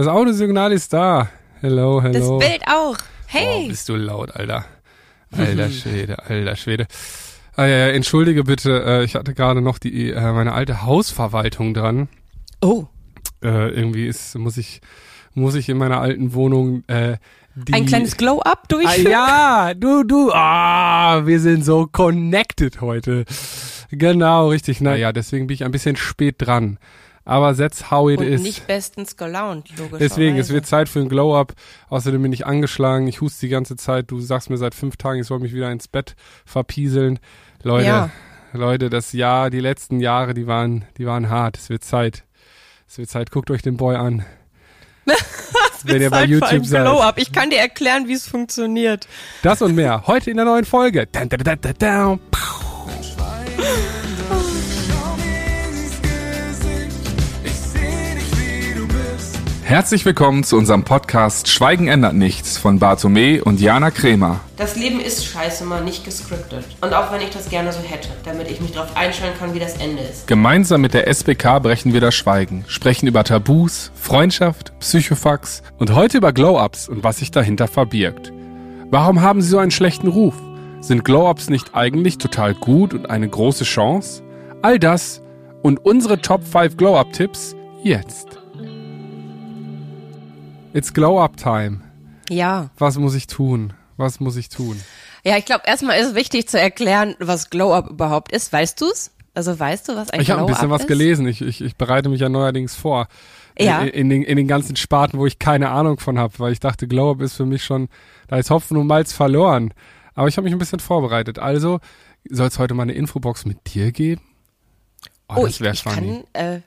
Das Audiosignal ist da. Hello, hello. Das Bild auch. Oh, Hey. bist du laut, Alter. Alter Schwede, alter Schwede. Ah, ja, ja, entschuldige bitte, äh, ich hatte gerade noch die äh, meine alte Hausverwaltung dran. Oh, Äh, irgendwie ist muss ich muss ich in meiner alten Wohnung äh, die ein kleines Glow-Up Ah, durchführen. ja, du, du, ah, wir sind so connected heute. Genau, richtig. Naja, deswegen bin ich ein bisschen spät dran. Aber that's how it Und is. nicht bestens gelaunt, logisch. Deswegen, es wird Zeit für ein Glow-Up. Außerdem bin ich angeschlagen. Ich huste die ganze Zeit. Du sagst mir seit fünf Tagen, ich soll mich wieder ins Bett verpieseln. Leute, Ja. Leute, das Jahr, die letzten Jahre, die waren, die waren hart. Es wird Zeit. Es wird Zeit. Guckt euch den Boy an. Wenn ihr bei YouTube seid. Glow-Up. Ich kann dir erklären, wie es funktioniert. Das und mehr. Heute in der neuen Folge. Dun, dun, dun, Herzlich willkommen zu unserem Podcast Schweigen ändert nichts von Bartome und Jana Kremer. Das Leben ist scheiße mal nicht gescriptet. Und auch wenn ich das gerne so hätte, damit ich mich darauf einstellen kann, wie das Ende ist. Gemeinsam mit der SBK brechen wir das Schweigen, sprechen über Tabus, Freundschaft, Psychofax Und heute über Glow-Ups und was sich dahinter verbirgt. Warum haben sie so einen schlechten Ruf? Sind Glow-Ups nicht eigentlich total gut und eine große Chance? All das und unsere Top 5 Glow-Up-Tipps jetzt. It's Glow-Up-Time. Ja. Was muss ich tun? Was muss ich tun? Ja, ich glaube, erstmal ist wichtig zu erklären, was Glow-Up überhaupt ist. Weißt du's? Also weißt du, was ein Ich habe ein bisschen was ist? gelesen. Ich, ich, ich bereite mich ja neuerdings vor. Ja. In, in, den, in den ganzen Sparten, wo ich keine Ahnung von habe, weil ich dachte, Glow-Up ist für mich schon, da ist Hopfen und Malz verloren. Aber ich habe mich ein bisschen vorbereitet. Also soll es heute mal eine Infobox mit dir geben? Oh, das ich, wäre ich, funny. kann, äh,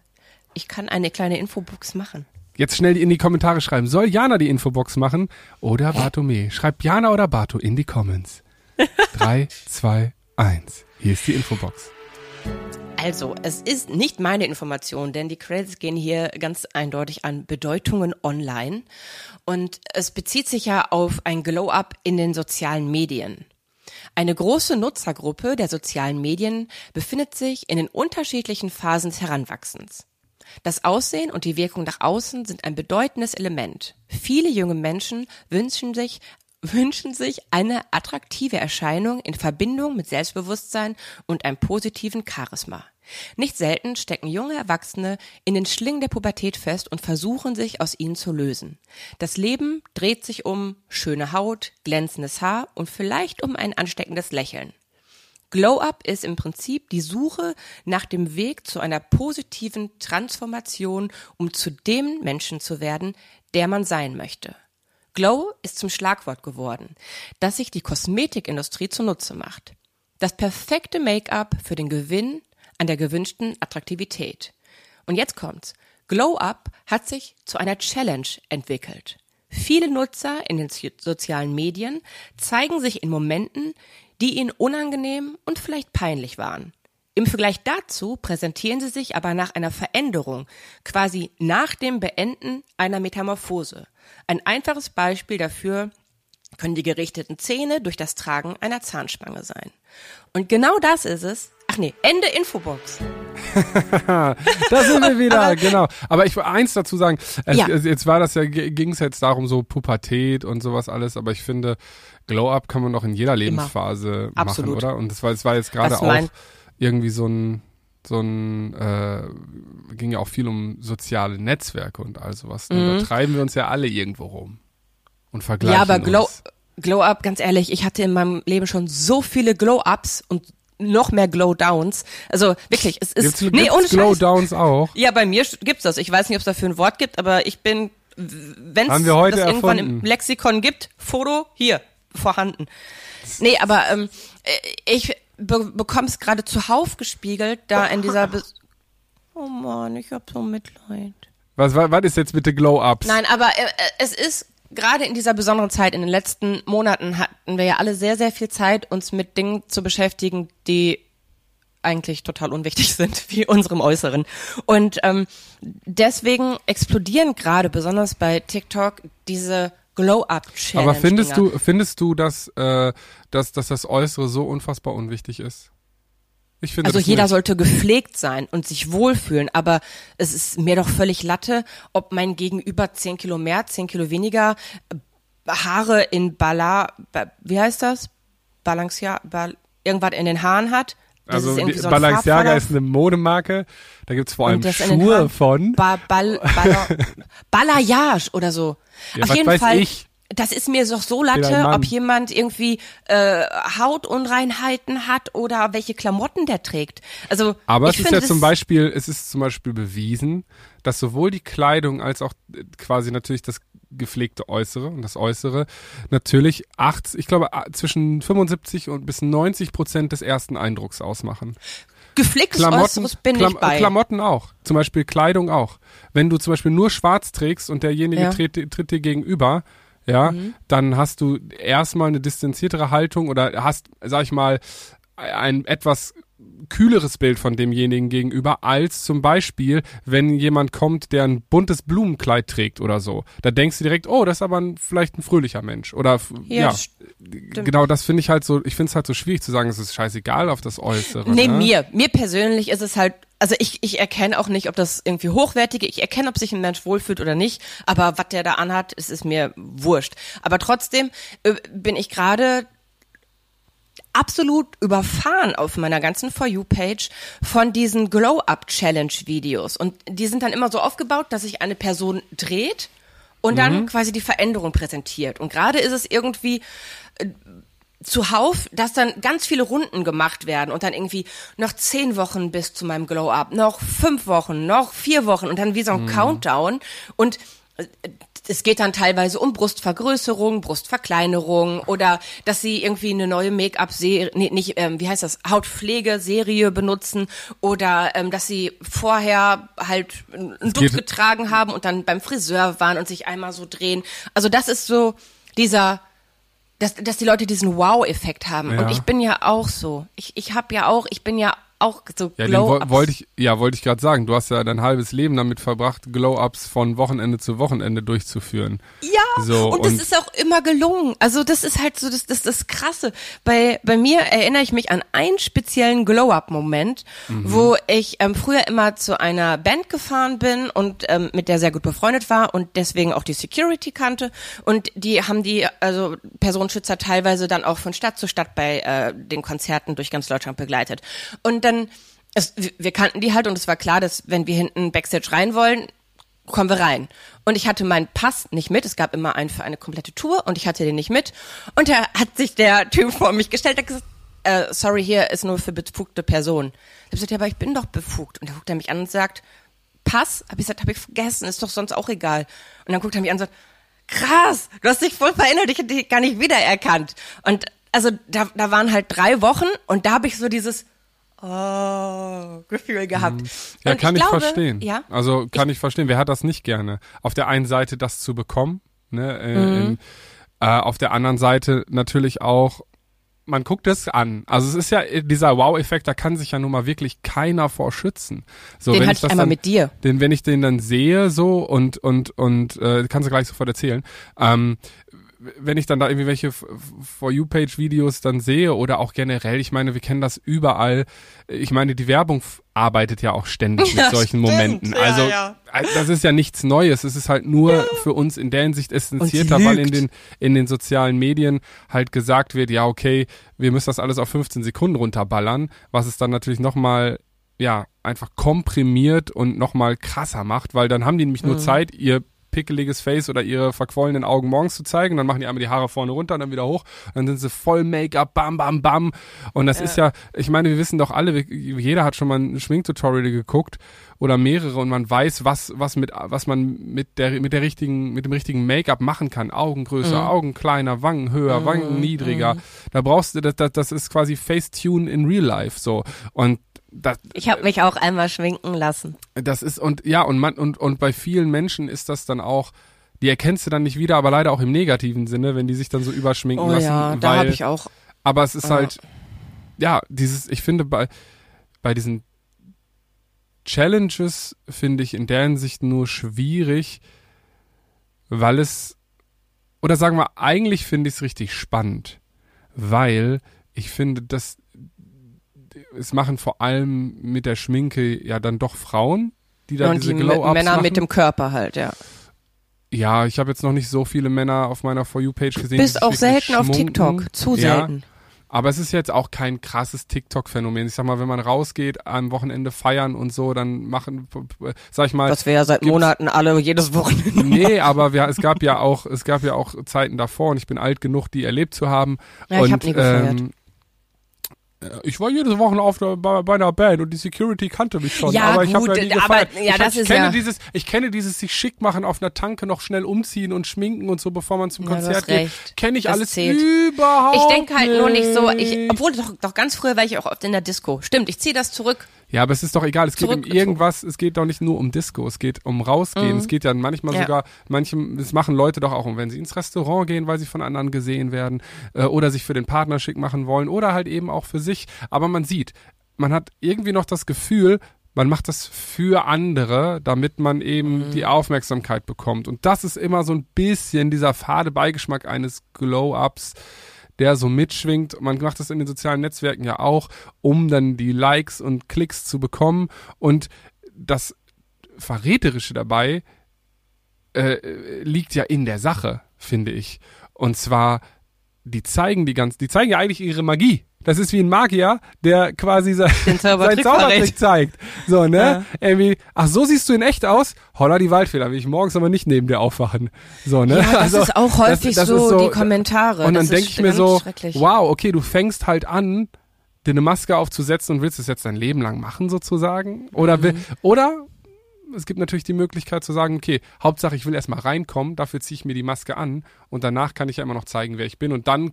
ich kann eine kleine Infobox machen. Jetzt schnell in die Kommentare schreiben. Soll Jana die Infobox machen oder Bartome? Schreibt Jana oder Barto in die Comments. Drei, zwei, eins. Hier ist die Infobox. Also, es ist nicht meine Information, denn die Credits gehen hier ganz eindeutig an Bedeutungen online. Und es bezieht sich ja auf ein Glow-Up in den sozialen Medien. Eine große Nutzergruppe der sozialen Medien befindet sich in den unterschiedlichen Phasen des Heranwachsens. Das Aussehen und die Wirkung nach außen sind ein bedeutendes Element. Viele junge Menschen wünschen sich wünschen sich eine attraktive Erscheinung in Verbindung mit Selbstbewusstsein und einem positiven Charisma. Nicht selten stecken junge Erwachsene in den Schlingen der Pubertät fest und versuchen sich aus ihnen zu lösen. Das Leben dreht sich um schöne Haut, glänzendes Haar und vielleicht um ein ansteckendes Lächeln. Glow-up ist im Prinzip die Suche nach dem Weg zu einer positiven Transformation, um zu dem Menschen zu werden, der man sein möchte. Glow ist zum Schlagwort geworden, das sich die Kosmetikindustrie zunutze macht. Das perfekte Make-up für den Gewinn an der gewünschten Attraktivität. Und jetzt kommt's. Glow Up hat sich zu einer Challenge entwickelt. Viele Nutzer in den so- sozialen Medien zeigen sich in Momenten, die ihnen unangenehm und vielleicht peinlich waren. Im Vergleich dazu präsentieren sie sich aber nach einer Veränderung, quasi nach dem Beenden einer Metamorphose. Ein einfaches Beispiel dafür können die gerichteten Zähne durch das Tragen einer Zahnspange sein. Und genau das ist es. Ach nee, Ende Infobox. Da sind wir wieder, genau. Aber ich will eins dazu sagen. Es, Ja. jetzt war das ja, ging es jetzt darum, so Pubertät und sowas alles, aber ich finde, Glow-Up kann man noch in jeder Lebensphase machen, Absolut. oder? Und das war, das war jetzt gerade auch irgendwie so ein, so ein, äh, ging ja auch viel um soziale Netzwerke und all sowas. Ne? Da treiben wir uns ja alle irgendwo rum und vergleichen Mhm. Ja, aber Glow, uns. Glow Up, ganz ehrlich, ich hatte in meinem Leben schon so viele Glow Ups und noch mehr Glow Downs. Also wirklich, es ist Gibt's, nee, gibt's ohne Scheiß. Glow-Downs auch? Ja, bei mir gibt's das. Ich weiß nicht, ob es dafür ein Wort gibt, aber ich bin, wenn es das irgendwann erfunden. im Lexikon gibt, Foto hier vorhanden. Nee, aber ähm, äh, ich be bekomme es gerade zuhauf gespiegelt, da in dieser. Be oh Mann, ich hab so Mitleid. Was, was, was ist jetzt bitte Glow-Ups? Nein, aber äh, äh, es ist gerade in dieser besonderen Zeit, in den letzten Monaten hatten wir ja alle sehr, sehr viel Zeit, uns mit Dingen zu beschäftigen, die eigentlich total unwichtig sind, wie unserem Äußeren. Und ähm, deswegen explodieren gerade besonders bei TikTok diese Glow-Up-Challenge. Aber findest du, findest du, dass, äh, dass, dass das Äußere so unfassbar unwichtig ist? Ich finde Also jeder nicht. sollte gepflegt sein und sich wohlfühlen, aber es ist mir doch völlig Latte, ob mein Gegenüber 10 Kilo mehr, 10 Kilo weniger, äh, Haare in Bala, ba- wie heißt das? Balancia, Bal, irgendwas in den Haaren hat. Das Also ist so Balenciaga ist eine Modemarke. Da gibt's vor allem Schuhe von. Ba Bal Balla Balayage oder so. Ja, Auf jeden Fall. ich? Das ist mir doch so Latte, ob jemand irgendwie äh, Hautunreinheiten hat oder welche Klamotten der trägt. Also Aber ich es ist finde ja zum Beispiel, es ist zum Beispiel bewiesen, dass sowohl die Kleidung als auch äh, quasi natürlich das gepflegte Äußere und das Äußere natürlich acht, ich glaube zwischen 75 und bis 90 Prozent des ersten Eindrucks ausmachen. gepflegtes Klamotten, Äußeres bin Klam ich bei. Klamotten auch. Zum Beispiel Kleidung auch. Wenn du zum Beispiel nur schwarz trägst und derjenige Ja. tritt, tritt dir gegenüber, ja, Mhm. dann hast du erstmal eine distanziertere Haltung oder hast, sag ich mal, ein etwas kühleres Bild von demjenigen gegenüber, als zum Beispiel, wenn jemand kommt, der ein buntes Blumenkleid trägt oder so. Da denkst du direkt, oh, das ist aber ein, vielleicht ein fröhlicher Mensch. Oder Ja, ja, genau, das finde ich halt so, ich finde es halt so schwierig zu sagen, es ist scheißegal auf das Äußere. Nee, ne? mir. Mir persönlich ist es halt, also ich, ich erkenne auch nicht, ob das irgendwie hochwertige, ich erkenne, ob sich ein Mensch wohlfühlt oder nicht, aber was der da anhat, es ist mir wurscht. Aber trotzdem äh, bin ich gerade absolut überfahren auf meiner ganzen For You-Page von diesen Glow-Up-Challenge-Videos. Und die sind dann immer so aufgebaut, dass sich eine Person dreht und dann quasi die Veränderung präsentiert. Und gerade ist es irgendwie zuhauf, dass dann ganz viele Runden gemacht werden und dann irgendwie noch zehn Wochen bis zu meinem Glow-Up, noch fünf Wochen, noch vier Wochen und dann wie so ein Countdown und äh, es geht dann teilweise um Brustvergrößerung, Brustverkleinerung oder dass sie irgendwie eine neue Make-up-Serie, nee, nicht, ähm, wie heißt das, Hautpflegeserie benutzen oder ähm, dass sie vorher halt einen geht- getragen haben und dann beim Friseur waren und sich einmal so drehen. Also das ist so dieser dass, dass die Leute diesen Wow-Effekt haben. Ja. Und ich bin ja auch so. Ich, ich habe ja auch, ich bin ja auch so Ja, Glow-Ups. wollte ich, ja, wollte ich gerade sagen. Du hast ja dein halbes Leben damit verbracht, Glow-Ups von Wochenende zu Wochenende durchzuführen. Ja, So, und das und- ist auch immer gelungen. Also das ist halt so das, das, das Krasse. Bei, bei mir erinnere ich mich an einen speziellen Glow-Up-Moment, Mhm. wo ich ähm, früher immer zu einer Band gefahren bin und ähm, mit der sehr gut befreundet war und deswegen auch die Security kannte. Und die haben die, also Personenschützer teilweise dann auch von Stadt zu Stadt bei äh, den Konzerten durch ganz Deutschland begleitet. Und dann, es, wir- kannten die halt und es war klar, dass wenn wir hinten Backstage rein wollen, kommen wir rein. Und ich hatte meinen Pass nicht mit. Es gab immer einen für eine komplette Tour und ich hatte den nicht mit. Und da hat sich der Typ vor mich gestellt und gesagt, äh, sorry, hier ist nur für befugte Personen. Ich habe gesagt, ja, aber ich bin doch befugt. Und da guckt er mich an und sagt, Pass? Hab ich gesagt, habe ich vergessen, ist doch sonst auch egal. Und dann guckt er mich an und sagt, krass, du hast dich voll verändert, ich hätte dich gar nicht wiedererkannt. Und also da, da waren halt drei Wochen und da habe ich so dieses oh, Gefühl gehabt. Mhm. Ja, kann ich, glaube, verstehen. Ja, Also kann ich, verstehen. Wer hat das nicht gerne? Auf der einen Seite das zu bekommen, ne? Äh, Mhm. in, äh, auf der anderen Seite natürlich auch, man guckt es an. Also es ist ja äh, dieser Wow-Effekt, da kann sich ja nun mal wirklich keiner vor schützen. So, Den wenn hatte ich ich das einmal dann, mit dir. Den, wenn ich den dann sehe so und und und äh, kannst du gleich sofort erzählen. Ähm, wenn ich dann da irgendwie welche F- F- For You-Page-Videos dann sehe oder auch generell, ich meine, wir kennen das überall. Ich meine, die Werbung arbeitet ja auch ständig mit Ja, solchen stimmt. Momenten. Ja, Also ja. äh, das ist ja nichts Neues. Es ist halt nur für uns in der Hinsicht essentierter, weil in den in den sozialen Medien halt gesagt wird, ja okay, wir müssen das alles auf 15 Sekunden runterballern, was es dann natürlich nochmal ja, einfach komprimiert und nochmal krasser macht, weil dann haben die nämlich nur Zeit, ihr pickeliges Face oder ihre verquollenen Augen morgens zu zeigen, dann machen die einmal die Haare vorne runter und dann wieder hoch, dann sind sie voll Make-up, bam, bam, bam. Und das ist ja, ich meine, wir wissen doch alle, jeder hat schon mal ein Schminktutorial geguckt oder mehrere und man weiß, was, was mit, was man mit der, mit der richtigen, mit dem richtigen Make-up machen kann. Augen größer, Augen kleiner, Wangen höher, Wangen niedriger. Da brauchst du, das, das, das ist quasi Facetune in Real Life, so. Und das, Ich habe mich auch einmal schminken lassen. das ist und ja und man und und bei vielen Menschen ist das dann auch die erkennst du dann nicht wieder, aber leider auch im negativen Sinne, wenn die sich dann so überschminken Oh lassen, ja, da weil habe ich auch. aber es ist Ja. halt ja, dieses ich finde bei bei diesen Challenges finde ich in der Hinsicht nur schwierig, weil es oder sagen wir eigentlich finde ich es richtig spannend, weil ich finde, dass es machen vor allem mit der Schminke ja dann doch Frauen, die da und diese die Glow-Ups Männer machen. mit dem Körper halt, ja. Ja, ich habe jetzt noch nicht so viele Männer auf meiner For You-Page gesehen. Bist auch selten auf. TikTok. Zu Ja, selten. Aber es ist jetzt auch kein krasses TikTok-Phänomen. Ich sag mal, wenn man rausgeht, am Wochenende feiern und so, dann machen, sag ich mal. Was wir ja seit Monaten alle jedes Wochenende. Nee, aber wir, es gab ja auch, es gab ja auch Zeiten davor und ich bin alt genug, die erlebt zu haben. Ja, ich und, hab nie gefeiert. Ähm, äh, ich war jedes Wochen auf der, bei, bei einer Band und die Security kannte mich schon, Ja, aber ich habe gut, ja nie aber- ja, ich, das ich ist kenne ja- dieses, ich kenne dieses sich schick machen auf einer Tanke noch schnell umziehen und schminken und so, bevor man zum Ja, Konzert hast geht. Kenne ich Das alles zählt. überhaupt. Ich denke halt nur nicht so, ich, nicht. obwohl doch, doch ganz früher war ich auch oft in der Disco. Stimmt, ich ziehe das zurück. Ja, aber es ist doch egal. Es geht um irgendwas. Es geht doch nicht nur um Disco. Es geht um rausgehen. Es geht ja manchmal Ja. sogar, manchem, das machen Leute doch auch, wenn sie ins Restaurant gehen, weil sie von anderen gesehen werden, äh, oder sich für den Partner schick machen wollen, oder halt eben auch für sich. Aber man sieht, man hat irgendwie noch das Gefühl, man macht das für andere, damit man eben die Aufmerksamkeit bekommt. Und das ist immer so ein bisschen dieser fade Beigeschmack eines Glow-Ups, der so mitschwingt. Man macht das in den sozialen Netzwerken ja auch, um dann die Likes und Klicks zu bekommen. Und das Verräterische dabei äh, liegt ja in der Sache, finde ich. Und zwar, die zeigen die ganz, die zeigen ja eigentlich ihre Magie. Das ist wie ein Magier, der quasi sein, Zaubertrick Zaubertrick zeigt. So, ne? Irgendwie, ach, so siehst du in echt aus? Holla die Waldfehler, will ich morgens aber nicht neben dir aufwachen. So, ne? Ja, das ist auch häufig das so, ist die Kommentare. Und dann Das denke ich mir so, wow, okay, du fängst halt an, dir eine Maske aufzusetzen und willst es jetzt dein Leben lang machen sozusagen? Oder will, Mhm. oder es gibt natürlich die Möglichkeit zu sagen, okay, Hauptsache ich will erstmal reinkommen, dafür ziehe ich mir die Maske an und danach kann ich ja immer noch zeigen, wer ich bin und dann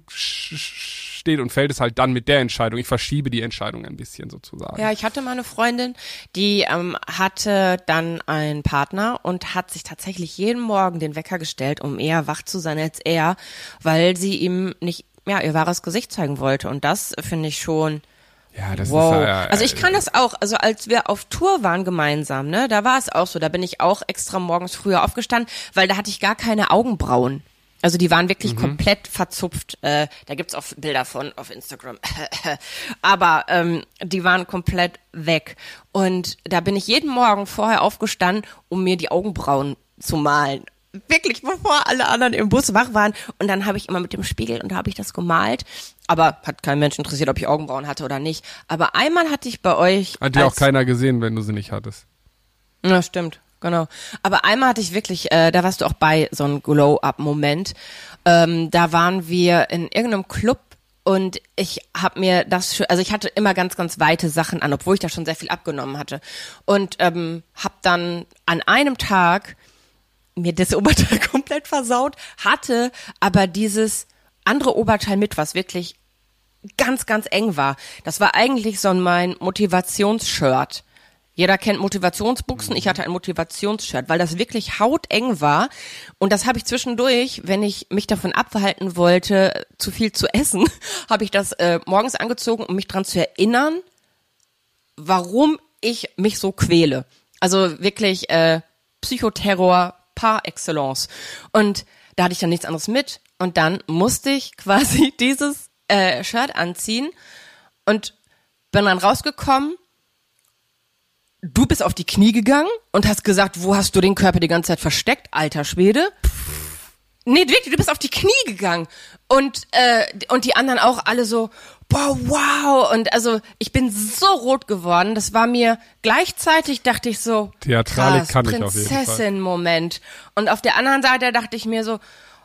steht und fällt es halt dann mit der Entscheidung. Ich verschiebe die Entscheidung ein bisschen sozusagen. Ja, ich hatte mal eine Freundin, die ähm, hatte dann einen Partner und hat sich tatsächlich jeden Morgen den Wecker gestellt, um eher wach zu sein als er, weil sie ihm nicht ja, ihr wahres Gesicht zeigen wollte. Und das finde ich schon Ja, das wow. ist ja, also ich kann das auch. Also als wir auf Tour waren gemeinsam, ne, da war es auch so. Da bin ich auch extra morgens früher aufgestanden, weil da hatte ich gar keine Augenbrauen. Also die waren wirklich komplett verzupft. Äh, da gibt's auch Bilder von auf Instagram. Aber ähm, die waren komplett weg. Und da bin ich jeden Morgen vorher aufgestanden, um mir die Augenbrauen zu malen. Wirklich, bevor alle anderen im Bus wach waren. Und dann habe ich immer mit dem Spiegel und da habe ich das gemalt. Aber hat kein Mensch interessiert, ob ich Augenbrauen hatte oder nicht. Aber einmal hatte ich bei euch. Hat dir auch keiner gesehen, wenn du sie nicht hattest. ja, stimmt, genau. Aber einmal hatte ich wirklich, äh, da warst du auch bei, so ein Glow-Up-Moment. Ähm, da waren wir in irgendeinem Club und ich habe mir das, also ich hatte immer ganz, ganz weite Sachen an, obwohl ich da schon sehr viel abgenommen hatte. Und ähm, habe dann an einem Tag mir das Oberteil komplett versaut, hatte aber dieses andere Oberteil mit, was wirklich ganz, ganz eng war. Das war eigentlich so ein mein Motivationsshirt. Jeder kennt Motivationsbuchsen. Ich hatte ein Motivationsshirt, weil das wirklich hauteng war. Und das habe ich zwischendurch, wenn ich mich davon abverhalten wollte, zu viel zu essen, habe ich das äh, morgens angezogen, um mich dran zu erinnern, warum ich mich so quäle. Also wirklich äh, Psychoterror par excellence. Und da hatte ich dann nichts anderes mit. Und dann musste ich quasi dieses äh, Shirt anziehen und bin dann rausgekommen. Du bist auf die Knie gegangen und hast gesagt, wo hast du den Körper die ganze Zeit versteckt, alter Schwede? Nee, wirklich, du bist auf die Knie gegangen. Und, äh, und die anderen auch alle so, boah, wow. Und also ich bin so rot geworden. Das war mir gleichzeitig, dachte ich so, Theatralik krass, kann ich auf jeden Fall. Prinzessin-Moment. Und auf der anderen Seite dachte ich mir so,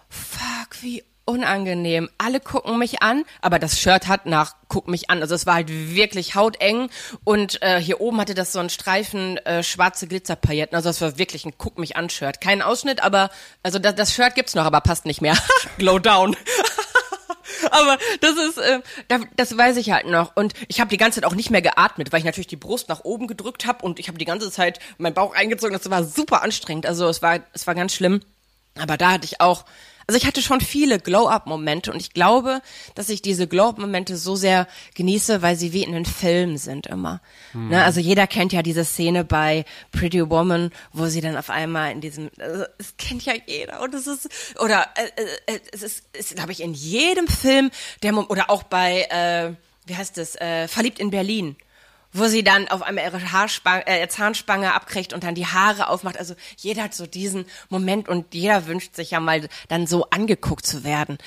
fuck, wie unangenehm. Alle gucken mich an, aber das Shirt hat nach guck mich an. Also es war halt wirklich hauteng und äh, hier oben hatte das so einen Streifen äh, schwarze Glitzerpailletten. Also es war wirklich ein guck mich an Shirt. Kein Ausschnitt, aber also das, das Shirt gibt's noch, aber passt nicht mehr. Glow down. Aber das ist, äh, da, das weiß ich halt noch. Und ich habe die ganze Zeit auch nicht mehr geatmet, weil ich natürlich die Brust nach oben gedrückt habe und ich habe die ganze Zeit meinen Bauch eingezogen. Das war super anstrengend. Also es war, es war ganz schlimm. Aber da hatte ich auch, also ich hatte schon viele Glow-Up-Momente und ich glaube, dass ich diese Glow-Up-Momente so sehr genieße, weil sie wie in den Filmen sind immer. Ne, also jeder kennt ja diese Szene bei Pretty Woman, wo sie dann auf einmal in diesem, also es kennt ja jeder und es ist, oder äh, äh, es ist, ist glaube ich, in jedem Film, der oder auch bei äh, wie heißt das, äh, verliebt in Berlin. Wo sie dann auf einmal ihre Haarspange, äh, Zahnspange abkriegt und dann die Haare aufmacht. Also jeder hat so diesen Moment und jeder wünscht sich ja mal dann so angeguckt zu werden.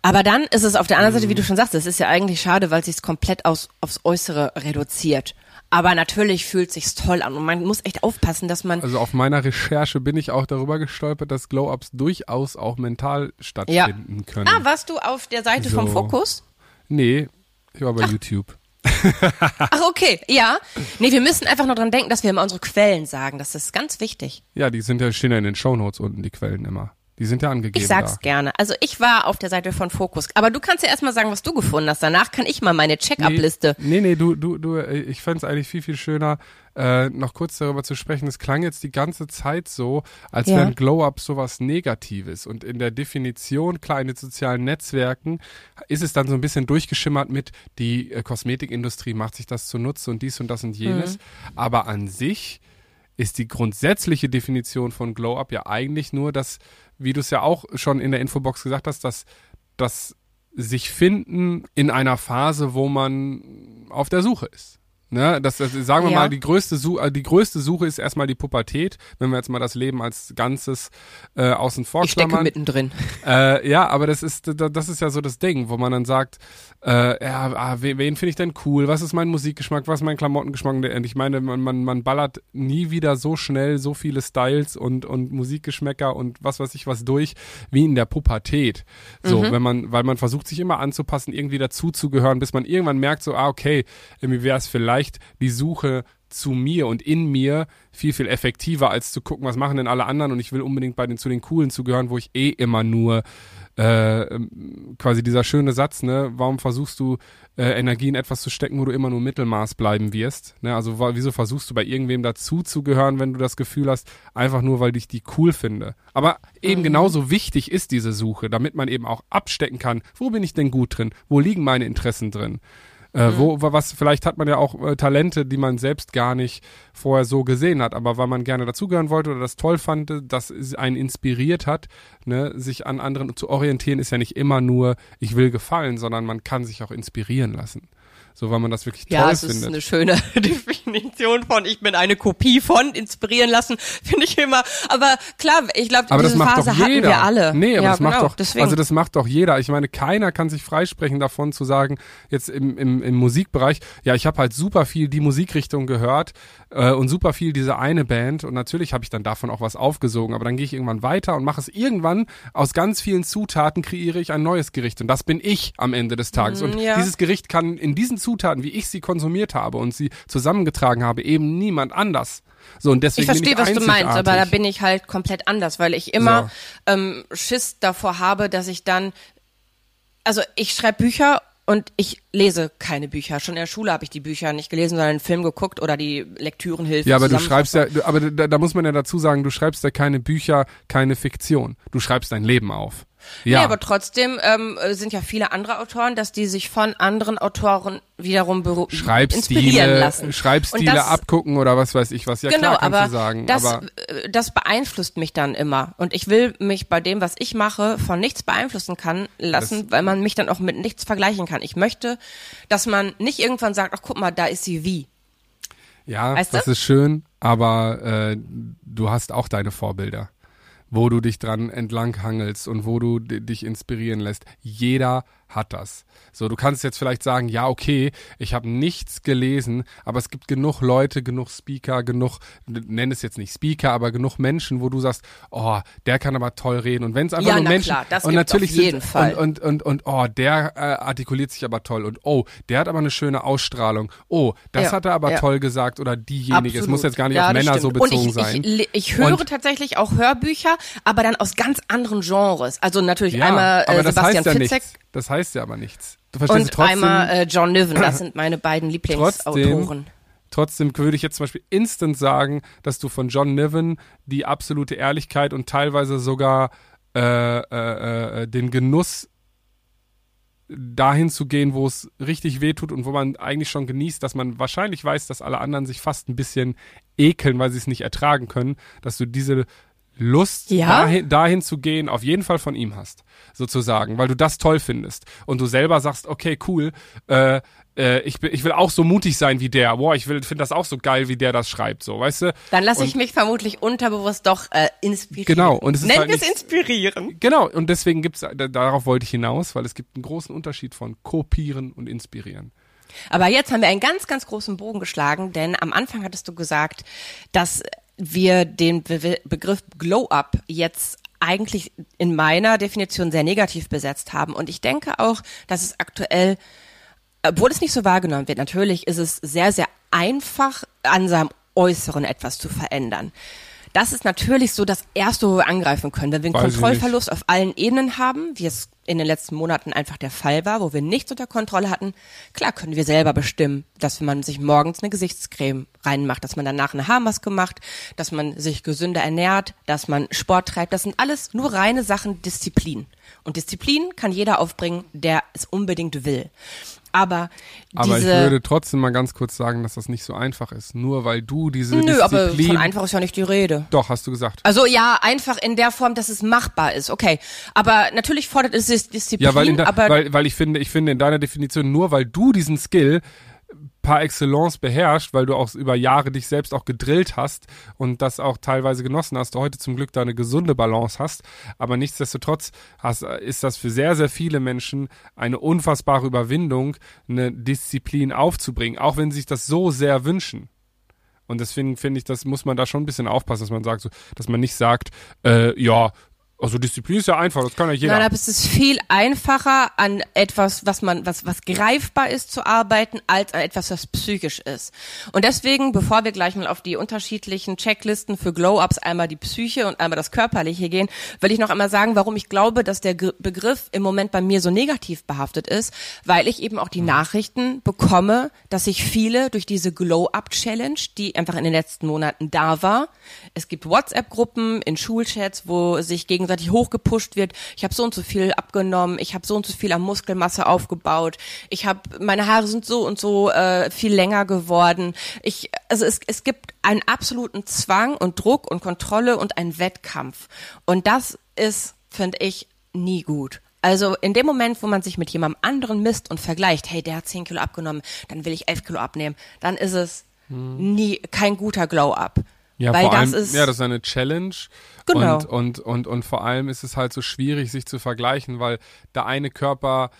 Aber dann ist es auf der anderen Seite, wie du schon sagst, es ist ja eigentlich schade, weil es sich komplett aus, aufs Äußere reduziert. Aber natürlich fühlt sich's toll an und man muss echt aufpassen, dass man Also auf meiner Recherche bin ich auch darüber gestolpert, dass Glow-Ups durchaus auch mental stattfinden können. Ah, warst du auf der Seite vom So. Fokus? Nee, ich war bei YouTube. Ach, okay, ja. Nee, wir müssen einfach nur dran denken, dass wir immer unsere Quellen sagen. Das ist ganz wichtig. Ja, die sind ja, stehen ja in den Shownotes unten, die Quellen immer. Die sind ja angegeben. Ich sag's da. gerne. Also ich war auf der Seite von Fokus. Aber du kannst ja erstmal sagen, was du gefunden hast. Danach kann ich mal meine Check-up-Liste. Nee, nee, du, du, du, äh, ich fänd's eigentlich viel, viel schöner, äh, noch kurz darüber zu sprechen. Es klang jetzt die ganze Zeit so, als Ja. wären Glow-Ups sowas Negatives. Und in der Definition, klar, in den sozialen Netzwerken ist es dann so ein bisschen durchgeschimmert mit, die äh, Kosmetikindustrie macht sich das zunutze und dies und das und jenes. Mhm. Aber an sich ist die grundsätzliche Definition von Glow-Up ja eigentlich nur, dass, wie du es ja auch schon in der Infobox gesagt hast, dass das sich finden in einer Phase, wo man auf der Suche ist. Ne, das, das sagen wir Ja. mal, die größte, Su äh, die größte Suche ist erstmal die Pubertät, wenn wir jetzt mal das Leben als Ganzes äh, außen vor Ich stecke mittendrin. Äh, ja, aber das ist da- das ist ja so das Ding, wo man dann sagt, äh, ja, ah, wen, wen finde ich denn cool? Was ist mein Musikgeschmack? Was ist mein Klamottengeschmack? Und ich meine, man, man, man ballert nie wieder so schnell so viele Styles und und Musikgeschmäcker und was weiß ich was durch wie in der Pubertät. So, wenn man, weil man versucht sich immer anzupassen, irgendwie dazuzugehören, bis man irgendwann merkt, so, ah, okay, irgendwie wäre es vielleicht die Suche zu mir und in mir viel, viel effektiver, als zu gucken, was machen denn alle anderen und ich will unbedingt bei den, zu den Coolen zugehören, wo ich eh immer nur äh, ähm, quasi dieser schöne Satz, ne, warum versuchst du äh, Energie in etwas zu stecken, wo du immer nur Mittelmaß bleiben wirst? Ne? Also wieso versuchst du bei irgendwem dazu zu gehören, wenn du das Gefühl hast, einfach nur, weil ich die cool finde? Aber eben genauso wichtig ist diese Suche, damit man eben auch abstecken kann, wo bin ich denn gut drin? Wo liegen meine Interessen drin? Äh, wo, wa- was, vielleicht hat man ja auch äh, Talente, die man selbst gar nicht vorher so gesehen hat, aber weil man gerne dazugehören wollte oder das toll fand, das es einen inspiriert hat, ne, sich an anderen zu orientieren, ist ja nicht immer nur, ich will gefallen, sondern man kann sich auch inspirieren lassen. So, weil man das wirklich Ja, toll es ist findet. eine schöne Definition von ich bin eine Kopie von inspirieren lassen, finde ich immer. Aber klar, ich glaube, diese das macht Phase hatten wir alle. Nee, aber ja, das macht genau, doch, deswegen. also das macht doch jeder. Ich meine, keiner kann sich freisprechen davon zu sagen, jetzt im, im, im Musikbereich, ja, ich habe halt super viel die Musikrichtung gehört äh, und super viel diese eine Band und natürlich habe ich dann davon auch was aufgesogen, aber dann gehe ich irgendwann weiter und mache es irgendwann aus ganz vielen Zutaten kreiere ich ein neues Gericht und das bin ich am Ende des Tages und Mm, ja. dieses Gericht kann in diesen Zutaten, wie ich sie konsumiert habe und sie zusammengetragen habe, eben niemand anders. So und deswegen ich verstehe, bin ich was du meinst, aber da bin ich halt komplett anders, weil ich immer So. ähm, Schiss davor habe, dass ich dann, also ich schreibe Bücher und ich lese keine Bücher. Schon in der Schule habe ich die Bücher nicht gelesen, sondern einen Film geguckt oder die Lektürenhilfe. Ja, aber du schreibst ja, aber da, da muss man ja dazu sagen, du schreibst ja keine Bücher, keine Fiktion. Du schreibst dein Leben auf. Ja, Nee, aber trotzdem ähm, äh, sind ja viele andere Autoren, dass die sich von anderen Autoren wiederum inspirieren lassen. Schreibstile das, abgucken oder was weiß ich was. Ja genau, klar aber sagen. das, aber äh, das beeinflusst mich dann immer. Und ich will mich bei dem, was ich mache, von nichts beeinflussen kann lassen, weil man mich dann auch mit nichts vergleichen kann. Ich möchte, dass man nicht irgendwann sagt, ach guck mal, da ist sie wie. ja, weißt das du? ist schön, aber äh, du hast auch deine Vorbilder, wo du dich dran entlang hangelst und wo du dich inspirieren lässt. Jeder hat das. So, du kannst jetzt vielleicht sagen, ja, okay, ich habe nichts gelesen, aber es gibt genug Leute, genug Speaker, genug, nenn es jetzt nicht Speaker, aber genug Menschen, wo du sagst, oh, der kann aber toll reden. Und wenn es einfach Ja, nur na Menschen klar, das und natürlich auf jeden sind, Fall. Und, und, und, und oh, der äh, artikuliert sich aber toll und oh, der hat aber eine schöne Ausstrahlung. Oh, das Ja, hat er aber ja. toll gesagt oder diejenige. Es muss Absolut. jetzt gar nicht auf das Männer so stimmt. bezogen und ich, sein. Ich, ich höre Und- tatsächlich auch Hörbücher, aber dann aus ganz anderen Genres. Also natürlich einmal äh, das Sebastian heißt ja Fitzek nichts. Das heißt ja aber nichts. Du verstehst und trotzdem. einmal äh, John Niven. Das sind meine beiden Lieblingsautoren. Trotzdem würde ich jetzt zum Beispiel instant sagen, dass du von John Niven die absolute Ehrlichkeit und teilweise sogar äh, äh, äh, den Genuss dahin zu gehen, wo es richtig wehtut und wo man eigentlich schon genießt, dass man wahrscheinlich weiß, dass alle anderen sich fast ein bisschen ekeln, weil sie es nicht ertragen können, dass du diese Lust, Ja? dahin, dahin zu gehen, auf jeden Fall von ihm hast, sozusagen, weil du das toll findest und du selber sagst, okay, cool, äh, äh, ich, ich will auch so mutig sein wie der. Boah, ich will finde das auch so geil, wie der das schreibt, so, weißt du? Dann lasse ich mich vermutlich unterbewusst doch äh, inspirieren. Genau, und es ist Nennen halt es nicht- inspirieren. Genau, und deswegen gibt's, da- darauf wollte ich hinaus, weil es gibt einen großen Unterschied von kopieren und inspirieren. Aber jetzt haben wir einen ganz, ganz großen Bogen geschlagen, denn am Anfang hattest du gesagt, dass wir den Be Begriff Glow-Up jetzt eigentlich in meiner Definition sehr negativ besetzt haben. Und ich denke auch, dass es aktuell, obwohl es nicht so wahrgenommen wird, natürlich ist es sehr, sehr einfach, an seinem Äußeren etwas zu verändern. Das ist natürlich so das Erste, wo wir angreifen können. Wenn wir einen Weiß Kontrollverlust auf allen Ebenen haben, wie es in den letzten Monaten einfach der Fall war, wo wir nichts unter Kontrolle hatten, klar können wir selber bestimmen, dass man sich morgens eine Gesichtscreme reinmacht, dass man danach eine Haarmaske macht, dass man sich gesünder ernährt, dass man Sport treibt. Das sind alles nur reine Sachen Disziplin. Und Disziplin kann jeder aufbringen, der es unbedingt will. Aber Aber diese ich würde trotzdem mal ganz kurz sagen, dass das nicht so einfach ist. Nur weil du diese Nö, aber Disziplin. von einfach ist ja nicht die Rede. Doch, hast du gesagt. Also ja, einfach in der Form, dass es machbar ist. Okay, aber natürlich fordert es Dis- Disziplin, Ja, weil, aber weil, weil ich finde, ich finde in deiner Definition, nur weil du diesen Skill par excellence beherrscht, weil du auch über Jahre dich selbst auch gedrillt hast und das auch teilweise genossen hast, du heute zum Glück da eine gesunde Balance hast, aber nichtsdestotrotz hast, ist das für sehr, sehr viele Menschen eine unfassbare Überwindung, eine Disziplin aufzubringen, auch wenn sie sich das so sehr wünschen. Und deswegen finde ich, das muss man da schon ein bisschen aufpassen, dass man sagt, so, dass man nicht sagt, äh, ja, also Disziplin ist ja einfach, das kann ja jeder. Nein, aber es ist viel einfacher, an etwas, was man, was, was greifbar ist, zu arbeiten, als an etwas, was psychisch ist. Und deswegen, bevor wir gleich mal auf die unterschiedlichen Checklisten für Glow-Ups, einmal die Psyche und einmal das Körperliche gehen, will ich noch einmal sagen, warum ich glaube, dass der Begriff im Moment bei mir so negativ behaftet ist, weil ich eben auch die Nachrichten bekomme, dass sich viele durch diese Glow-Up-Challenge, die einfach in den letzten Monaten da war, es gibt WhatsApp-Gruppen in Schulchats, wo sich gegenseitig hochgepusht wird. Ich habe so und so viel abgenommen, ich habe so und so viel an Muskelmasse aufgebaut, ich habe meine Haare sind so und so äh, viel länger geworden. Ich also es, es gibt einen absoluten Zwang und Druck und Kontrolle und einen Wettkampf und das ist finde ich nie gut. Also in dem Moment, wo man sich mit jemandem anderen misst und vergleicht, hey, der hat 10 Kilo abgenommen, dann will ich 11 Kilo abnehmen, dann ist es nie kein guter Glow-Up. Ja, Weil vor das allem, ist, ja, das ist eine Challenge. Genau. Und, und, und, und vor allem ist es halt so schwierig, sich zu vergleichen, weil der eine Körper,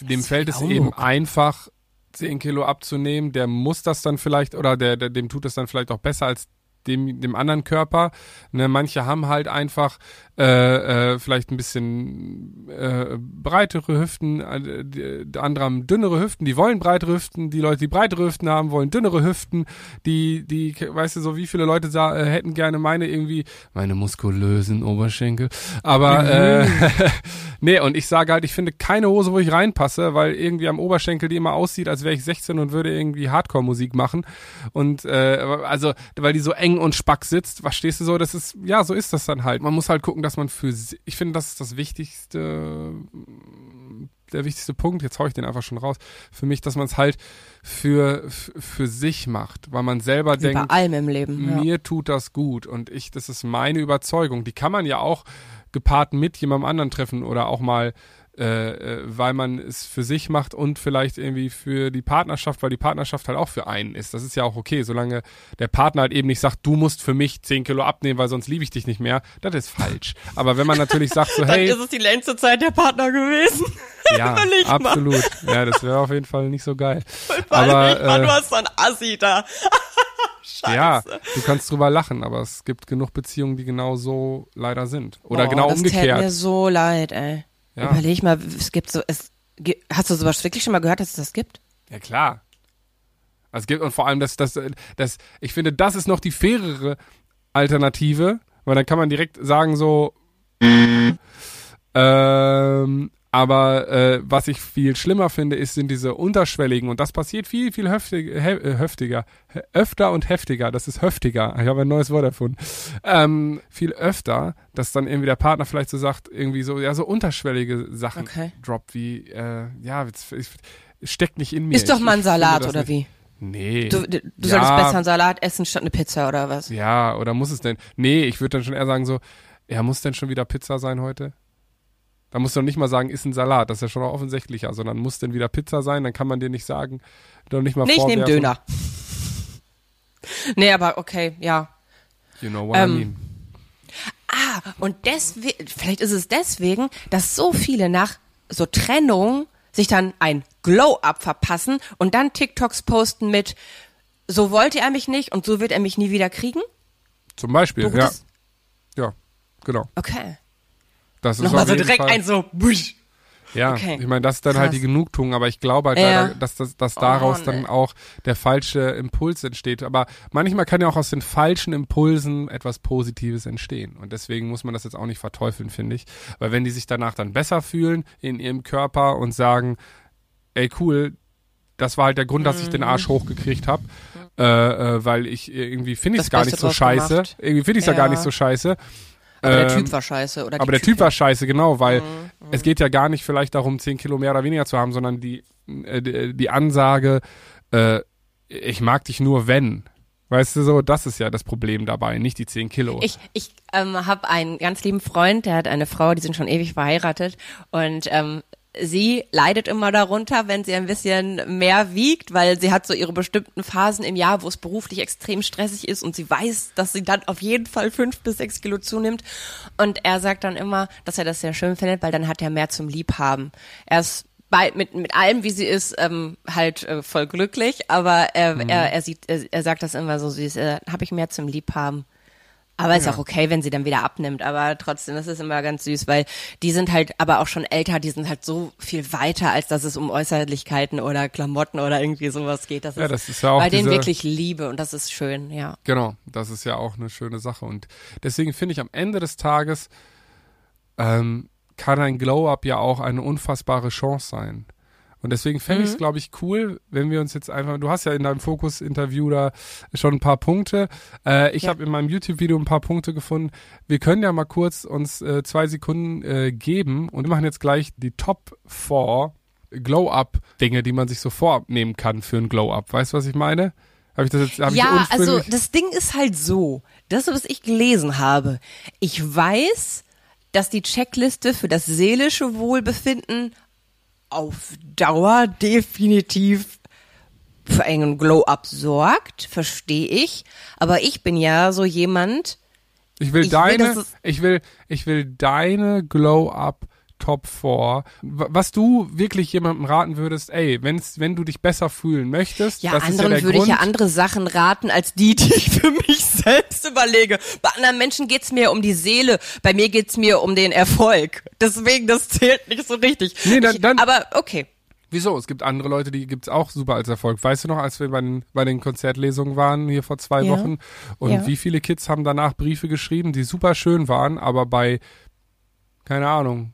dem fällt es eben einfach, 10 Kilo abzunehmen, der muss das dann vielleicht, oder der, der, dem tut es dann vielleicht auch besser als dem, dem anderen Körper. Ne, manche haben halt einfach äh, äh, vielleicht ein bisschen äh, breitere Hüften, äh, andere haben dünnere Hüften, die wollen breitere Hüften, die Leute, die breitere Hüften haben, wollen dünnere Hüften, die, die, weißt du, so wie viele Leute sa äh, hätten gerne meine irgendwie, meine muskulösen Oberschenkel. Aber äh, nee, und ich sage halt, ich finde keine Hose, wo ich reinpasse, weil irgendwie am Oberschenkel die immer aussieht, als wäre ich 16 und würde irgendwie Hardcore-Musik machen. Und äh, also, weil die so eng und spack sitzt, verstehst du so, das ist, ja, so ist das dann halt. Man muss halt gucken, dass man für ich finde, das ist das Wichtigste, der wichtigste Punkt, jetzt hau ich den einfach schon raus, für mich, dass man es halt für, für sich macht, weil man selber wie bei denkt, allem im Leben. Ja. mir tut das gut und ich, das ist meine Überzeugung. Die kann man ja auch gepaart mit jemandem anderen treffen oder auch mal, äh, äh, weil man es für sich macht und vielleicht irgendwie für die Partnerschaft, weil die Partnerschaft halt auch für einen ist. Das ist ja auch okay, solange der Partner halt eben nicht sagt, du musst für mich 10 Kilo abnehmen, weil sonst liebe ich dich nicht mehr. Das ist falsch. Aber wenn man natürlich sagt so, hey, Dann ist es die längste Zeit der Partner gewesen. ja, mal. absolut. Ja, das wäre auf jeden Fall nicht so geil. Aber, ich, Mann, äh, du hast so ein Assi da. Scheiße. Ja, du kannst drüber lachen, aber es gibt genug Beziehungen, die genau so leider sind. Oder Boah, genau das umgekehrt. mir so leid, ey. Ja. Überleg mal, es gibt so, es, hast du sowas wirklich schon mal gehört, dass es das gibt? Ja, klar. Also es gibt, und vor allem, das, das, das, ich finde, das ist noch die fairere Alternative, weil dann kann man direkt sagen so, ähm, aber äh, was ich viel schlimmer finde, ist, sind diese unterschwelligen und das passiert viel, viel heftiger, he, äh, heftiger, he- öfter und heftiger, das ist heftiger, ich habe ein neues Wort erfunden, ähm, viel öfter, dass dann irgendwie der Partner vielleicht so sagt, irgendwie so, ja, so unterschwellige Sachen Okay. droppt, wie, äh, ja, es steckt nicht in mir. Ist doch mal ein Salat oder nicht. wie? Nee. Du, du ja, solltest besser einen Salat essen statt eine Pizza oder was? Ja, oder muss es denn? Nee, ich würde dann schon eher sagen so, ja, muss denn schon wieder Pizza sein heute? Da musst du doch nicht mal sagen, ist ein Salat, das ist ja schon offensichtlicher, sondern muss denn wieder Pizza sein, dann kann man dir nicht sagen, doch nicht mal Nee, ich nehme. Döner. nee, aber okay, ja. You know what Ähm, I mean. Ah, und deswegen, vielleicht ist es deswegen, dass so viele nach so Trennung sich dann ein Glow-Up verpassen und dann TikToks posten mit, so wollte er mich nicht und so wird er mich nie wieder kriegen? Zum Beispiel, Beruht ja. es- Ja, genau. Okay. Das Nochmal so direkt Fall, ein so, busch. Ja, Okay. ich meine, das ist dann halt Krass. die Genugtuung, aber ich glaube halt Ja. leider, dass, das, dass daraus Oh, dann auch der falsche Impuls entsteht. Aber manchmal kann ja auch aus den falschen Impulsen etwas Positives entstehen. Und deswegen muss man das jetzt auch nicht verteufeln, finde ich. Weil wenn die sich danach dann besser fühlen in ihrem Körper und sagen, ey cool, das war halt der Grund, dass ich den Arsch hochgekriegt habe, äh, äh, weil ich irgendwie finde ich es gar nicht so scheiße. gemacht. Irgendwie finde ich es ja. Ja. gar nicht so scheiße. Aber der Ähm, Typ war scheiße. Oder aber der Typ Typin. war scheiße, genau, weil Mhm, es geht ja gar nicht vielleicht darum, 10 Kilo mehr oder weniger zu haben, sondern die, äh, die, die Ansage, äh, ich mag dich nur wenn. Weißt du so, das ist ja das Problem dabei, nicht die 10 Kilo. Ich, ich ähm, habe einen ganz lieben Freund, der hat eine Frau, die sind schon ewig verheiratet und ähm, sie leidet immer darunter, wenn sie ein bisschen mehr wiegt, weil sie hat so ihre bestimmten Phasen im Jahr, wo es beruflich extrem stressig ist und sie weiß, dass sie dann auf jeden Fall fünf bis sechs Kilo zunimmt. Und er sagt dann immer, dass er das sehr schön findet, weil dann hat er mehr zum Liebhaben. Er ist bei, mit, mit allem, wie sie ist, ähm, halt äh, voll glücklich, aber er, er, er sieht, er, er sagt das immer so süß, äh, habe ich mehr zum Liebhaben. Aber ist auch okay, wenn sie dann wieder abnimmt. Aber trotzdem, das ist immer ganz süß, weil die sind halt aber auch schon älter, die sind halt so viel weiter, als dass es um Äußerlichkeiten oder Klamotten oder irgendwie sowas geht. Das Ja, ist, das ist ja auch bei denen diese- wirklich Liebe und das ist schön, ja. Genau, das ist ja auch eine schöne Sache. Und deswegen finde ich, am Ende des Tages ähm, kann ein Glow-Up ja auch eine unfassbare Chance sein. Und deswegen fände ich es, glaube ich, cool, wenn wir uns jetzt einfach, du hast ja in deinem Fokus-Interview da schon ein paar Punkte. Äh, ich Ja. habe in meinem YouTube-Video ein paar Punkte gefunden. Wir können ja mal kurz uns äh, zwei Sekunden äh, geben und wir machen jetzt gleich die Top 4 Glow-Up-Dinge, die man sich so vornehmen kann für ein Glow-Up. Weißt du, was ich meine? Habe ich das jetzt, hab ich Ja, also unfreiwillig- das Ding ist halt so, das, was ich gelesen habe. Ich weiß, dass die Checkliste für das seelische Wohlbefinden auf Dauer definitiv für einen Glow-Up sorgt, verstehe ich. Aber ich bin ja so jemand, Ich will Ich will, deine, es- ich will, ich will deine Glow-Up Top 4. W- Was du wirklich jemandem raten würdest, ey, wenn's, wenn du dich besser fühlen möchtest, ja, das ist ja anderen würde Grund. ich ja andere Sachen raten, als die, die ich für mich selbst überlege. Bei anderen Menschen geht's mir um die Seele, bei mir geht's mir um den Erfolg. Deswegen, das zählt nicht so richtig. Nee, dann- ich, dann- aber okay. Wieso? Es gibt andere Leute, die gibt's auch super als Erfolg. Weißt du noch, als wir bei den, bei den Konzertlesungen waren, hier vor zwei Ja. Wochen, und Ja. wie viele Kids haben danach Briefe geschrieben, die super schön waren, aber bei, keine Ahnung,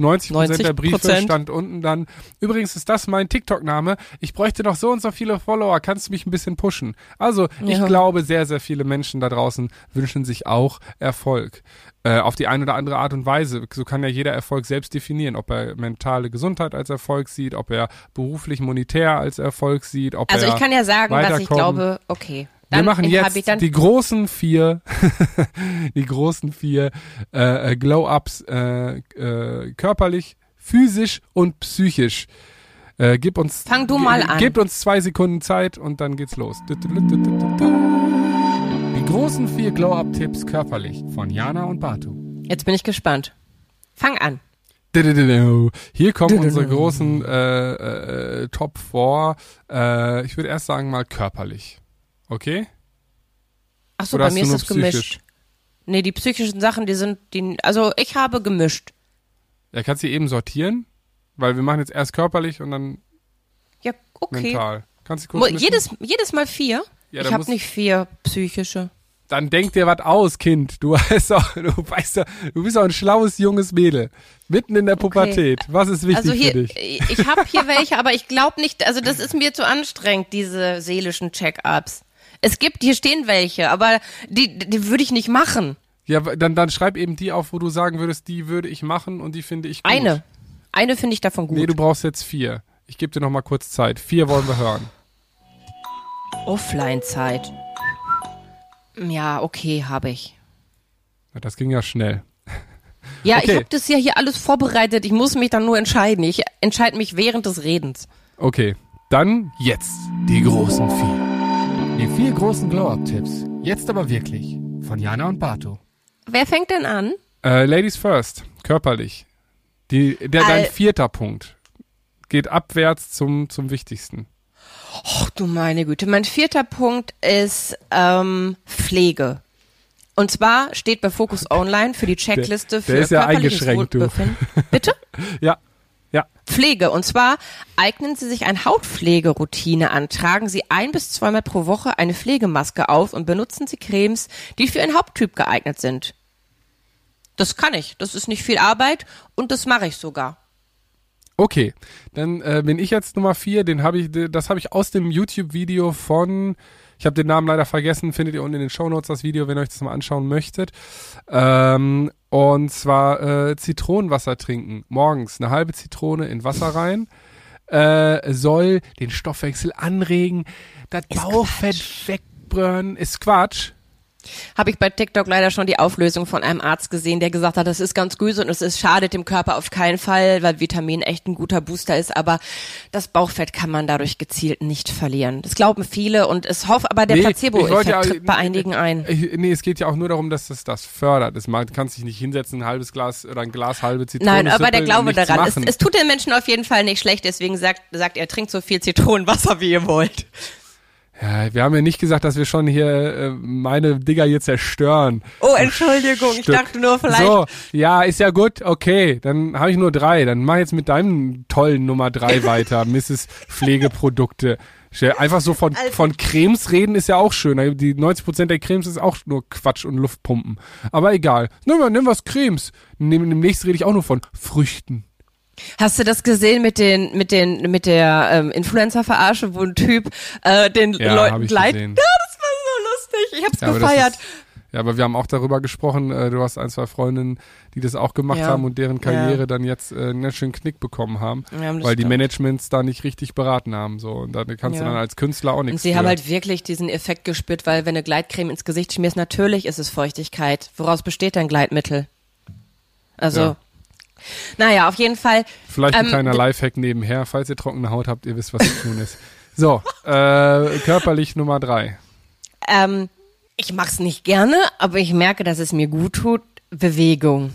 90 Prozent der Briefe 90%. stand unten dann, übrigens ist das mein TikTok-Name, ich bräuchte noch so und so viele Follower, kannst du mich ein bisschen pushen? Also, ich Ja. glaube, sehr, sehr viele Menschen da draußen wünschen sich auch Erfolg. Äh, auf die eine oder andere Art und Weise. So kann ja jeder Erfolg selbst definieren, ob er mentale Gesundheit als Erfolg sieht, ob er beruflich monetär als Erfolg sieht, ob Also er ich kann ja sagen, dass ich glaube, okay. Wir machen jetzt dann, die großen vier, die großen vier äh, äh, Glow-Ups äh, äh, körperlich, physisch und psychisch. Äh, gib uns, Fang du mal an. Gebt uns zwei Sekunden Zeit und dann geht's los. Die großen vier Glow-Up-Tipps körperlich von Jana und Batu. Jetzt bin ich gespannt. Fang an. Hier kommen unsere großen äh, äh, Top 4. Äh, ich würde erst sagen mal körperlich. Okay? Ach so, Oder bei mir ist das gemischt. Nee, die psychischen Sachen, die sind, die, also ich habe gemischt. Ja, kannst du eben sortieren? Weil wir machen jetzt erst körperlich und dann Ja, okay. mental. Kannst du kurz Mo- mischen? jedes, jedes Mal vier? Ja, ich habe nicht vier psychische. Dann denk dir was aus, Kind. Du weißt doch, du weißt doch, du bist doch ein schlaues junges Mädel. Mitten in der Pubertät. Was ist wichtig Also hier, für dich? ich habe hier welche, aber ich glaube nicht, also das ist mir zu anstrengend, diese seelischen Check-ups. Es gibt, hier stehen welche, aber die, die würde ich nicht machen. Ja, dann, dann schreib eben die auf, wo du sagen würdest, die würde ich machen und die finde ich gut. Eine. Eine finde ich davon gut. Nee, du brauchst jetzt vier. Ich gebe dir noch mal kurz Zeit. Vier wollen wir hören. Offline-Zeit. Ja, okay, habe ich. Das ging ja schnell. Ja, Okay. ich habe das ja hier alles vorbereitet. Ich muss mich dann nur entscheiden. Ich entscheide mich während des Redens. Okay, dann jetzt die großen vier. Die vier großen Glow-Up-Tipps. Jetzt aber wirklich. Von Jana und Bato. Wer fängt denn an? Äh, Ladies first, körperlich. Die, der, dein vierter Punkt geht abwärts zum, zum Wichtigsten. Ach du meine Güte. Mein vierter Punkt ist ähm, Pflege. Und zwar steht bei Focus Online für die Checkliste der für ist ja körperliches eingeschränkt, du. Wohlbefinden. Bitte? Ja, ja. Pflege. Und zwar eignen Sie sich eine Hautpflegeroutine an. Tragen Sie ein bis zweimal pro Woche eine Pflegemaske auf und benutzen Sie Cremes, die für Ihren Haupttyp geeignet sind. Das kann ich. Das ist nicht viel Arbeit und das mache ich sogar. Okay, dann äh, bin ich jetzt Nummer vier. Den habe ich, das habe ich aus dem YouTube-Video von, ich habe den Namen leider vergessen, findet ihr unten in den Shownotes das Video, wenn ihr euch das mal anschauen möchtet. Ähm, und zwar äh, Zitronenwasser trinken. Morgens eine halbe Zitrone in Wasser rein. Äh, soll den Stoffwechsel anregen, das Bauchfett wegbrennen. Ist Quatsch. Habe ich bei TikTok leider schon die Auflösung von einem Arzt gesehen, der gesagt hat, das ist ganz gut und es ist schadet dem Körper auf keinen Fall, weil Vitamin echt ein guter Booster ist, aber das Bauchfett kann man dadurch gezielt nicht verlieren. Das glauben viele und es hofft, aber der Nee, Placebo-Effekt ja- tritt bei einigen ein. Ich, nee, es geht ja auch nur darum, dass das das fördert. Es, man kann sich nicht hinsetzen, ein halbes Glas oder ein Glas halbe Zitrone. Nein, aber der Glaube daran, es, es tut den Menschen auf jeden Fall nicht schlecht, deswegen sagt, sagt er, trinkt so viel Zitronenwasser, wie ihr wollt. Ja, wir haben ja nicht gesagt, dass wir schon hier äh, meine Digger hier zerstören. Oh, Entschuldigung, ich Stück. dachte nur vielleicht. So, ja, ist ja gut, okay. Dann habe ich nur drei. Dann mach jetzt mit deinem tollen Nummer drei weiter, Mrs. Pflegeprodukte. Einfach so von, Also- von Cremes reden ist ja auch schön. Die 90% der Cremes ist auch nur Quatsch und Luftpumpen. Aber egal. Nimm nimm was Cremes. Neben dem nächsten rede ich auch nur von Früchten. Hast du das gesehen mit den, mit den, mit der ähm, Influencer-Verarsche, wo ein Typ äh, den Ja, Leuten leid? gesehen. Ja, das war so lustig. Ich hab's Ja, gefeiert. Ja, aber wir haben auch darüber gesprochen, äh, du hast ein, zwei Freundinnen, die das auch gemacht Ja. haben und deren Karriere Ja. dann jetzt äh, einen schönen Knick bekommen haben, Ja, weil die stimmt. Managements da nicht richtig beraten haben. So. Und da kannst du dann als Künstler auch Und nichts sie für. haben halt wirklich diesen Effekt gespürt, weil wenn eine Gleitcreme ins Gesicht schmierst, natürlich ist es Feuchtigkeit. Woraus besteht dein Gleitmittel? Also. Naja, auf jeden Fall. Vielleicht ein ähm, kleiner Lifehack nebenher, falls ihr trockene Haut habt, ihr wisst, was zu tun ist. So, äh, körperlich Nummer drei. Ähm, ich mach's nicht gerne, aber ich merke, dass es mir gut tut. Bewegung.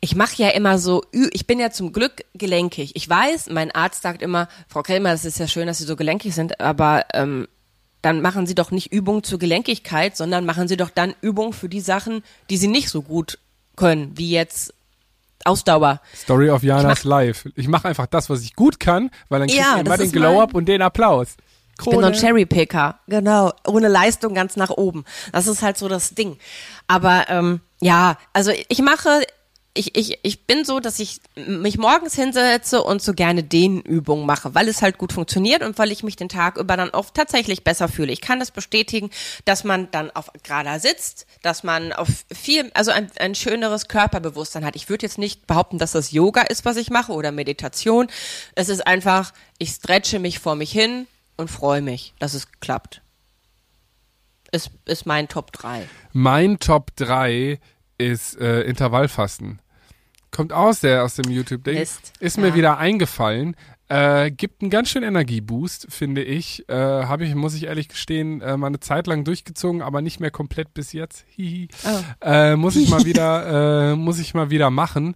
Ich mache ja immer so, ich bin ja zum Glück gelenkig. Ich weiß, mein Arzt sagt immer, Frau Krämer, das ist ja schön, dass Sie so gelenkig sind, aber ähm, dann machen Sie doch nicht Übungen zur Gelenkigkeit, sondern machen Sie doch dann Übungen für die Sachen, die Sie nicht so gut können, wie jetzt Ausdauer. Story of Janas Ich Life. Ich mache einfach das, was ich gut kann, weil dann kriegt Ja, ihr immer den Glow-Up und den Applaus. Ich bin so ein Krone. Cherrypicker, genau, ohne Leistung ganz nach oben. Das ist halt so das Ding. Aber ähm, ja, also ich mache, ich, ich, ich bin so, dass ich mich morgens hinsetze und so gerne Dehnübungen mache, weil es halt gut funktioniert und weil ich mich den Tag über dann oft tatsächlich besser fühle. Ich kann das bestätigen, dass man dann auf gerader sitzt, dass man auf viel, also ein, ein schöneres Körperbewusstsein hat. Ich würde jetzt nicht behaupten, dass das Yoga ist, was ich mache oder Meditation. Es ist einfach, ich stretche mich vor mich hin und freue mich, dass es klappt. Ist, ist mein Top 3. Mein Top 3 ist äh, Intervallfasten. Kommt aus der aus dem YouTube-Ding. Ist mir ja. wieder eingefallen. Äh, gibt einen ganz schönen Energieboost, finde ich. Äh, Habe ich, muss ich ehrlich gestehen, äh, mal eine Zeit lang durchgezogen, aber nicht mehr komplett bis jetzt. Hihi. Äh, muss ich mal wieder, äh, muss ich mal wieder machen.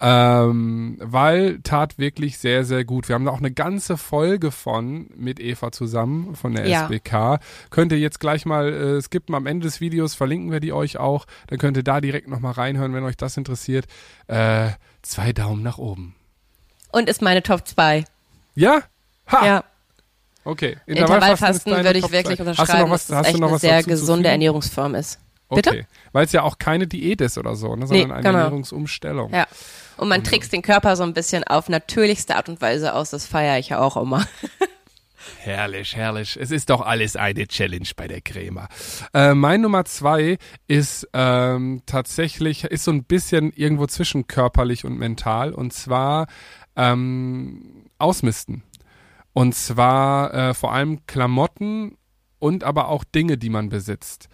Ähm, weil tat wirklich sehr, sehr gut. Wir haben da auch eine ganze Folge von mit Eva zusammen von der Ja. SBK. Könnt ihr jetzt gleich mal äh, skippen am Ende des Videos, verlinken wir die euch auch. Dann könnt ihr da direkt nochmal reinhören, wenn euch das interessiert. Äh, zwei Daumen nach oben. Und ist meine Top 2. Ja? Ha! Ja, Okay. Intervallfasten deine würde ich Top wirklich unterschreiben, dass das echt noch eine sehr gesunde? Ernährungsform ist. Bitte? Okay. Weil es ja auch keine Diät ist oder so, ne, sondern Nee, eine genau. Ernährungsumstellung. Ja. Und man trickst den Körper so ein bisschen auf natürlichste Art und Weise aus. Das feiere ich ja auch immer. Herrlich, herrlich. Es ist doch alles eine Challenge bei der Crema. Äh, mein Nummer zwei ist ähm, tatsächlich, ist so ein bisschen irgendwo zwischen körperlich und mental und zwar ähm, Ausmisten. Und zwar äh, vor allem Klamotten und aber auch Dinge, die man besitzt.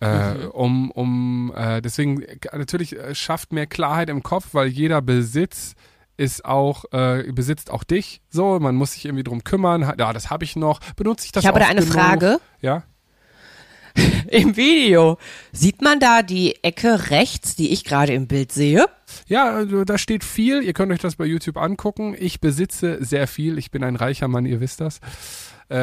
Äh, Mhm. um, um, äh, deswegen äh, natürlich äh, schafft mehr Klarheit im Kopf, weil jeder Besitz ist auch, äh, besitzt auch dich. So, man muss sich irgendwie drum kümmern. Ha- Ja, das habe ich noch. Benutze ich das Ich habe da eine genug? Frage. Ja. Im Video. Sieht man da die Ecke rechts, die ich gerade im Bild sehe? Ja, also da steht viel. Ihr könnt euch das bei YouTube angucken. Ich besitze sehr viel. Ich bin ein reicher Mann, ihr wisst das. Äh,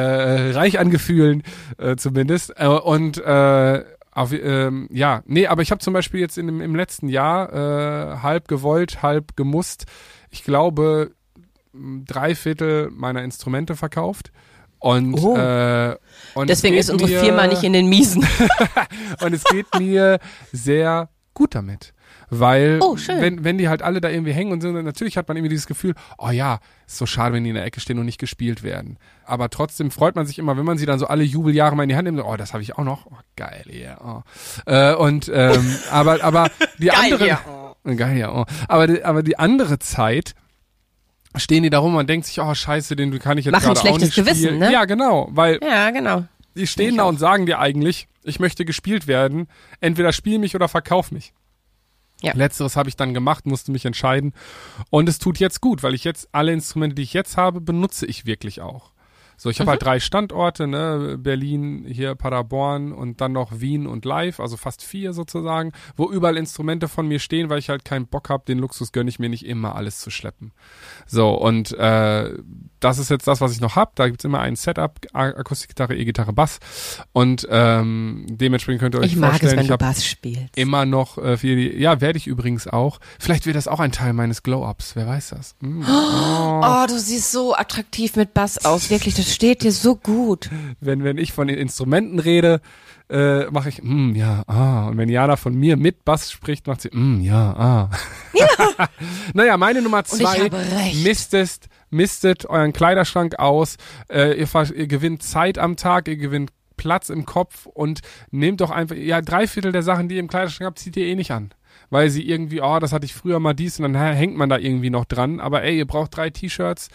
reich an Gefühlen äh, zumindest. Äh, und äh, auf, ähm, ja, nee, aber ich habe zum Beispiel jetzt in, dem- im letzten Jahr äh, halb gewollt, halb gemusst. Ich glaube drei Viertel meiner Instrumente verkauft. Und, Oh. äh, und es Deswegen ist unsere mir- Firma nicht in den Miesen. und es geht mir sehr gut damit. Weil, Oh, wenn, wenn die halt alle da irgendwie hängen und so, natürlich hat man irgendwie dieses Gefühl, oh ja, ist so schade, wenn die in der Ecke stehen und nicht gespielt werden. Aber trotzdem freut man sich immer, wenn man sie dann so alle Jubeljahre mal in die Hand nimmt, oh, das habe ich auch noch. Oh, geil, ja. Oh. Äh, und, ähm, aber, aber die Geil, andere, ja. geil, ja. Oh. Aber, die, aber die andere Zeit, stehen die da rum und denkt sich, oh scheiße, den kann ich jetzt gerade auch schlechtes nicht spielen. Gewissen, ne? Ja, genau, weil Ja, genau. die stehen ich da auch. und sagen dir eigentlich, ich möchte gespielt werden. Entweder spiel mich oder verkauf mich. Ja. Letzteres habe ich dann gemacht, musste mich entscheiden. Und es tut jetzt gut, weil ich jetzt alle Instrumente, die ich jetzt habe, benutze ich wirklich auch. So, ich habe Mhm. halt drei Standorte, ne, Berlin, hier Paderborn und dann noch Wien und Live, also fast vier sozusagen, wo überall Instrumente von mir stehen, weil ich halt keinen Bock habe, den Luxus gönne ich mir nicht immer alles zu schleppen. So, und äh, das ist jetzt das, was ich noch hab. Da gibt's immer ein Setup, Akustikgitarre, E-Gitarre, Bass. Und ähm, dementsprechend könnt ihr euch Ich mag es, vorstellen, wenn ich du habe Bass spielst. immer noch äh, für die, ja, werde ich übrigens auch. Vielleicht wird das auch ein Teil meines Glow-Ups, wer weiß das. Hm. Oh, du siehst so attraktiv mit Bass aus. Wirklich, das steht dir so gut. Wenn, wenn ich von den Instrumenten rede, äh, mache ich, mm, ja, ah. Und wenn Jana von mir mit Bass spricht, macht sie, mm, ja, ah. naja, meine Nummer zwei, recht. mistet, mistet euren Kleiderschrank aus. Äh, ihr, ihr gewinnt Zeit am Tag, ihr gewinnt Platz im Kopf und nehmt doch einfach, ja, drei Viertel der Sachen, die ihr im Kleiderschrank habt, zieht ihr eh nicht an. Weil sie irgendwie, oh, das hatte ich früher mal dies und dann hängt man da irgendwie noch dran. Aber ey, ihr braucht drei T-Shirts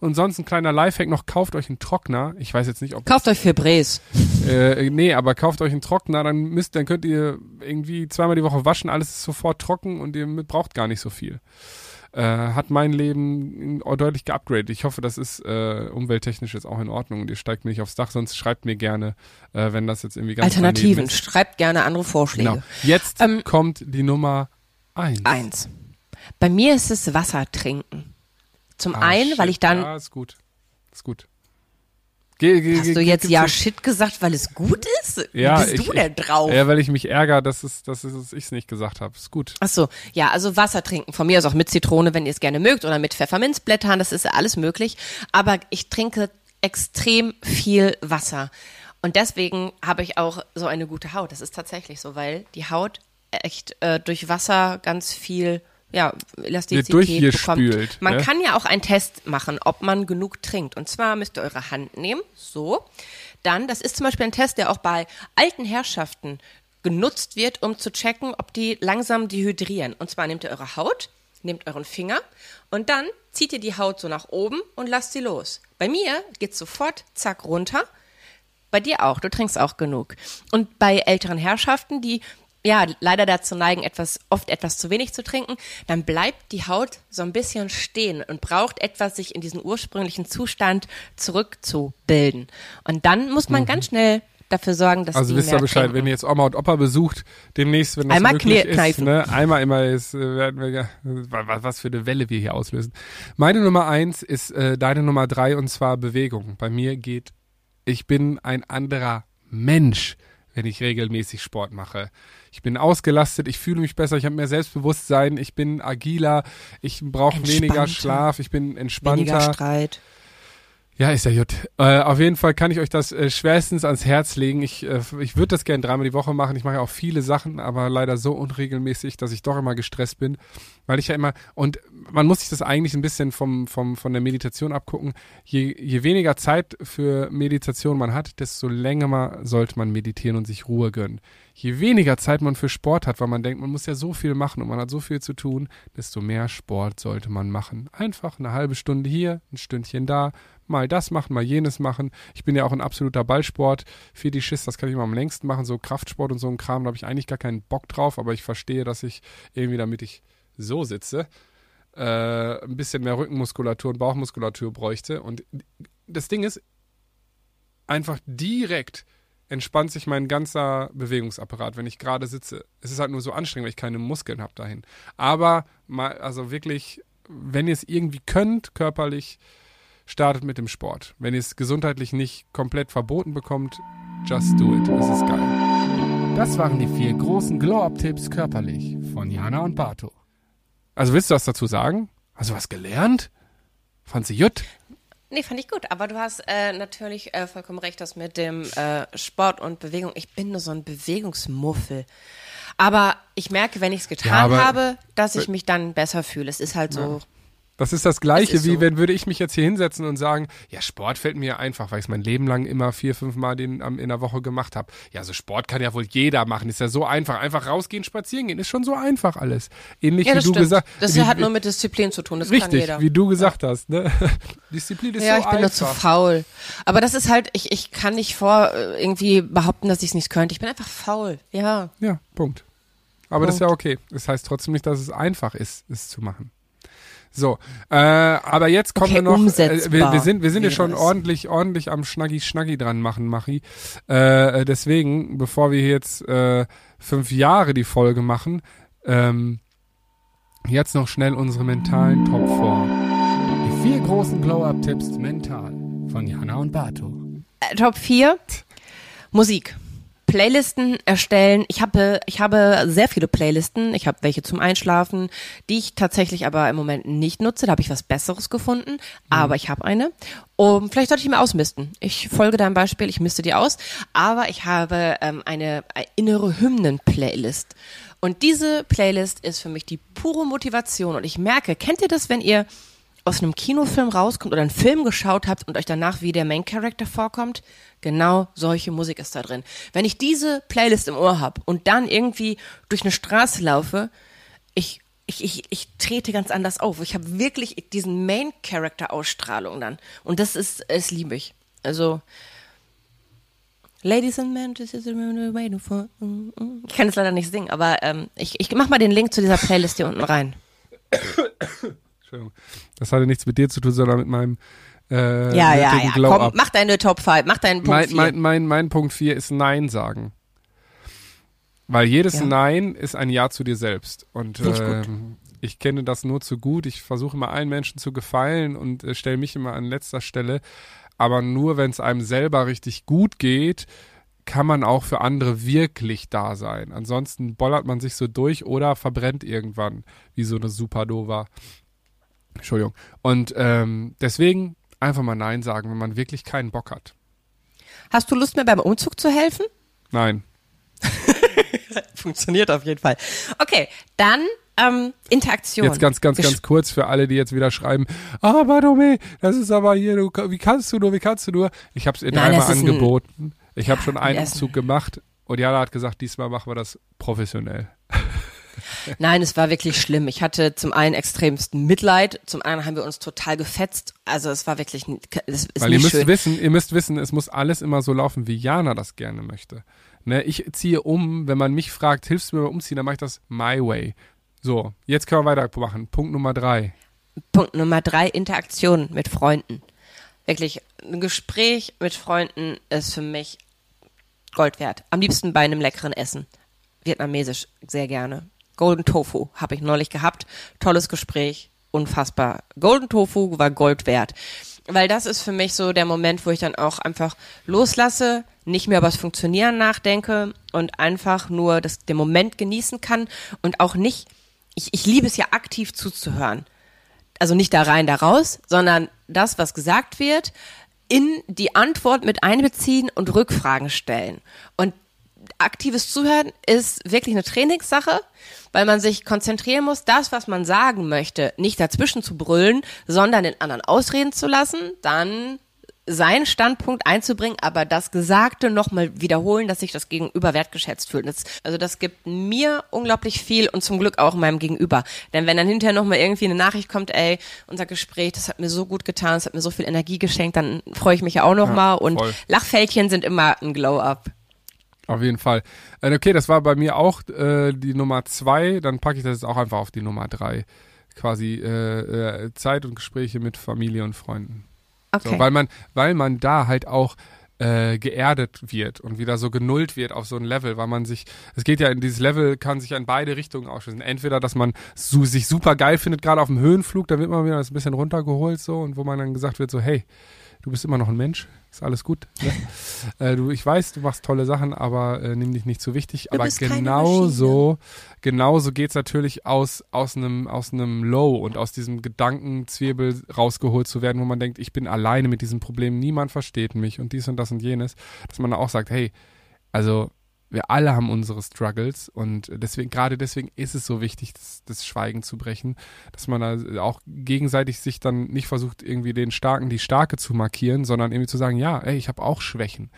und sonst ein kleiner Lifehack noch, kauft euch einen Trockner. Ich weiß jetzt nicht, ob Kauft euch Febrés. äh, nee, aber kauft euch einen Trockner, dann müsst, dann könnt ihr irgendwie zweimal die Woche waschen, alles ist sofort trocken und ihr braucht gar nicht so viel. Äh, hat mein Leben deutlich geupgradet. Ich hoffe, das ist äh, umwelttechnisch jetzt auch in Ordnung und ihr steigt mir nicht aufs Dach, sonst schreibt mir gerne, äh, wenn das jetzt irgendwie ganz Alternativen. Schreibt gerne andere Vorschläge. Genau. Jetzt Ähm, kommt die Nummer eins. Eins. Bei mir ist es Wasser trinken. Zum Ah, einen, shit. weil ich dann. Ja, ist gut. Ist gut. Geh, geh, Hast du jetzt ja Shit gesagt, weil es gut ist? Ja, Wie bist ich- du denn drauf? Ja, weil ich mich ärgere, dass es, dass es ich es nicht gesagt habe. Ist gut. Ach so, ja, also Wasser trinken. Von mir aus auch mit Zitrone, wenn ihr es gerne mögt, oder mit Pfefferminzblättern, das ist ja alles möglich. Aber ich trinke extrem viel Wasser. Und deswegen habe ich auch so eine gute Haut. Das ist tatsächlich so, weil die Haut echt äh, durch Wasser ganz viel ja, Elastizität bekommt. Man ne? kann ja auch einen Test machen, ob man genug trinkt. Und zwar müsst ihr eure Hand nehmen, so. Dann, das ist zum Beispiel ein Test, der auch bei alten Herrschaften genutzt wird, um zu checken, ob die langsam dehydrieren. Und zwar nehmt ihr eure Haut, nehmt euren Finger und dann zieht ihr die Haut so nach oben und lasst sie los. Bei mir geht's sofort zack runter. Bei dir auch, du trinkst auch genug. Und bei älteren Herrschaften, die ja leider dazu neigen, etwas, oft etwas zu wenig zu trinken, dann bleibt die Haut so ein bisschen stehen und braucht etwas, sich in diesen ursprünglichen Zustand zurückzubilden. Und dann muss man ganz schnell dafür sorgen, dass Mhm. Also die wisst ihr Bescheid, trinken. wenn ihr jetzt Oma und Opa besucht, demnächst, wenn das Einmal möglich ist, kneifen. ne, einmal immer ist, äh, werden wir, was für eine Welle wir hier auslösen. Meine Nummer eins ist äh, deine Nummer drei und zwar Bewegung. Bei mir geht, ich bin ein anderer Mensch, wenn ich regelmäßig Sport mache. Ich bin ausgelastet, ich fühle mich besser, ich habe mehr Selbstbewusstsein, ich bin agiler, ich brauche weniger. Schlaf, ich bin entspannter. weniger Streit. Ja, ist ja gut. Äh, auf jeden Fall kann ich euch das äh, schwerstens ans Herz legen. Ich, äh, ich würde das gerne dreimal die Woche machen. Ich mache ja auch viele Sachen, aber leider so unregelmäßig, dass ich doch immer gestresst bin. Weil ich ja immer, und man muss sich das eigentlich ein bisschen vom, vom, von der Meditation abgucken. Je, je weniger Zeit für Meditation man hat, desto länger sollte man meditieren und sich Ruhe gönnen. Je weniger Zeit man für Sport hat, weil man denkt, man muss ja so viel machen und man hat so viel zu tun, desto mehr Sport sollte man machen. Einfach eine halbe Stunde hier, ein Stündchen da, mal das machen, mal jenes machen. Ich bin ja auch ein absoluter Ballsport. Fetischist, das kann ich immer am längsten machen. So Kraftsport und so ein Kram, da habe ich eigentlich gar keinen Bock drauf, aber ich verstehe, dass ich irgendwie, damit ich so sitze, äh, ein bisschen mehr Rückenmuskulatur und Bauchmuskulatur bräuchte. Und das Ding ist, einfach direkt entspannt sich mein ganzer Bewegungsapparat, wenn ich gerade sitze. Es ist halt nur so anstrengend, weil ich keine Muskeln habe dahin. Aber mal, also wirklich, wenn ihr es irgendwie könnt, körperlich, startet mit dem Sport. Wenn ihr es gesundheitlich nicht komplett verboten bekommt, just do it. Es ist geil. Das waren die vier großen Glow-Up-Tipps körperlich von Jana und Bato. Also willst du was dazu sagen? Hast du was gelernt? Fand sie jut? Nee, fand ich gut. Aber du hast äh, natürlich äh, vollkommen recht, dass mit dem äh, Sport und Bewegung, ich bin nur so ein Bewegungsmuffel. Aber ich merke, wenn ich es getan Ja, habe, dass ich mich dann besser fühle. Es ist halt so. Das ist das Gleiche, ist wie so. wenn würde ich mich jetzt hier hinsetzen und sagen, ja, Sport fällt mir einfach, weil ich es mein Leben lang immer vier, fünf Mal den, am- in der Woche gemacht habe. Ja, so Sport kann ja wohl jeder machen. Ist ja so einfach. Einfach rausgehen, spazieren gehen. Ist schon so einfach alles. Ähnlich Ja, wie du stimmt. gesagt das wie, hat nur mit Disziplin zu tun. Das kann Richtig, jeder. wie du gesagt hast. Ne? Disziplin ist ja, so ich bin nur zu einfach. faul. Aber das ist halt, ich, ich kann nicht vor äh, irgendwie behaupten, dass ich es nicht könnte. Ich bin einfach faul. Ja. Ja, Punkt. Aber das ist ja okay. Das heißt trotzdem nicht, dass es einfach ist, es zu machen. So, äh, aber jetzt kommen Okay, wir noch. Äh, wir, wir sind, wir sind ja schon ordentlich, ordentlich am Schnaggi Schnaggi dran machen, Machi. Äh, deswegen, bevor wir jetzt äh, fünf Jahre die Folge machen, ähm, jetzt noch schnell unsere mentalen Top 4. Die vier großen Glow-Up-Tipps mental von Jana und Bato. Äh, Top 4. Musik. Playlisten erstellen. Ich habe, ich habe sehr viele Playlisten. Ich habe welche zum Einschlafen, die ich tatsächlich aber im Moment nicht nutze. Da habe ich was Besseres gefunden. Aber ich habe eine. Um, vielleicht sollte ich mir ausmisten. Ich folge deinem Beispiel, ich misste die aus. Aber ich habe ähm, eine innere Hymnen-Playlist. Und diese Playlist ist für mich die pure Motivation. Und ich merke, kennt ihr das, wenn ihr aus einem Kinofilm rauskommt oder einen Film geschaut habt und euch danach wie der Main Character vorkommt, genau solche Musik ist da drin. Wenn ich diese Playlist im Ohr habe und dann irgendwie durch eine Straße laufe, ich ich, ich, ich trete ganz anders auf. Ich habe wirklich diesen Main Character Ausstrahlung dann und das ist es liebe ich. Also Ladies and men, this is the waiting for. Mm, mm. Ich kann es leider nicht singen, aber ähm, ich, ich mach mal den Link zu dieser Playlist hier unten rein. Entschuldigung. Das hatte nichts mit dir zu tun, sondern mit meinem äh, Ja, ja, ja. Glow-Up. Komm, mach deine Top 5, mach deinen Punkt mein, 4. mein, mein, mein Punkt 4 ist Nein sagen. Weil jedes Ja. Nein ist ein Ja zu dir selbst. Und ich ähm, ich kenne das nur zu gut. Ich versuche immer allen Menschen zu gefallen und äh, stelle mich immer an letzter Stelle. Aber nur wenn es einem selber richtig gut geht, kann man auch für andere wirklich da sein. Ansonsten bollert man sich so durch oder verbrennt irgendwann, wie so eine Supernova. Entschuldigung. Und ähm, deswegen einfach mal Nein sagen, wenn man wirklich keinen Bock hat. Hast du Lust, mir beim Umzug zu helfen? Nein. Funktioniert auf jeden Fall. Okay, dann ähm, Interaktion. Jetzt ganz, ganz, Gesch- ganz kurz für alle, die jetzt wieder schreiben, ah, Bartome, das ist aber hier, du, wie kannst du nur, wie kannst du nur? Ich habe es ihr dreimal ist ein- angeboten. Ich habe schon einen Umzug gemacht und Jana hat gesagt, diesmal machen wir das professionell. Nein, es war wirklich schlimm. Ich hatte zum einen extremsten Mitleid, zum anderen haben wir uns total gefetzt. Also es war wirklich, es ist Weil ihr müsst schön. wissen, ihr müsst wissen, es muss alles immer so laufen, wie Jana das gerne möchte. Ne, ich ziehe um, wenn man mich fragt, hilfst du mir beim Umziehen, dann mache ich das my way. So, jetzt können wir weitermachen. Punkt Nummer drei. Punkt Nummer drei, Interaktion mit Freunden. Wirklich, ein Gespräch mit Freunden ist für mich Gold wert. Am liebsten bei einem leckeren Essen. Vietnamesisch, sehr gerne. Golden Tofu habe ich neulich gehabt. Tolles Gespräch, unfassbar. Golden Tofu war Gold wert. Weil das ist für mich so der Moment, wo ich dann auch einfach loslasse, nicht mehr über das Funktionieren nachdenke und einfach nur das, den Moment genießen kann und auch nicht, ich, ich liebe es ja aktiv zuzuhören also nicht da rein, da raus, sondern das, was gesagt wird, in die Antwort mit einbeziehen und Rückfragen stellen. Und aktives Zuhören ist wirklich eine Trainingssache, weil man sich konzentrieren muss, das, was man sagen möchte, nicht dazwischen zu brüllen, sondern den anderen ausreden zu lassen, dann seinen Standpunkt einzubringen, aber das Gesagte nochmal wiederholen, dass sich das Gegenüber wertgeschätzt fühlt. Das, also das gibt mir unglaublich viel und zum Glück auch meinem Gegenüber. Denn wenn dann hinterher nochmal irgendwie eine Nachricht kommt, ey, unser Gespräch, das hat mir so gut getan, das hat mir so viel Energie geschenkt, dann freue ich mich ja auch nochmal. Ja, und. Lachfältchen sind immer ein Glow-Up. Auf jeden Fall. Äh, okay, das war bei mir auch äh, die Nummer zwei. Dann packe ich das jetzt auch einfach auf die Nummer drei. Quasi äh, äh, Zeit und Gespräche mit Familie und Freunden. Okay. So, weil man, weil man da halt auch äh, geerdet wird und wieder so genullt wird auf so ein Level, weil man sich, es geht ja in dieses Level, kann sich in beide Richtungen ausschließen. Entweder, dass man so, sich super geil findet, gerade auf dem Höhenflug, da wird man wieder ein bisschen runtergeholt so und wo man dann gesagt wird so, hey, du bist immer noch ein Mensch, ist alles gut. Ne? äh, du, ich weiß, du machst tolle Sachen, aber äh, nimm dich nicht zu wichtig. Du aber genauso, genauso geht's natürlich aus, aus einem, aus einem Low und aus diesem Gedankenzwirbel rausgeholt zu werden, wo man denkt, ich bin alleine mit diesem Problem, niemand versteht mich und dies und das und jenes, dass man auch sagt, hey, also wir alle haben unsere Struggles und deswegen, gerade deswegen ist es so wichtig, das, das, Schweigen zu brechen, dass man da auch gegenseitig sich dann nicht versucht, irgendwie den Starken die Starke zu markieren, sondern irgendwie zu sagen, ja, ey, ich habe auch Schwächen.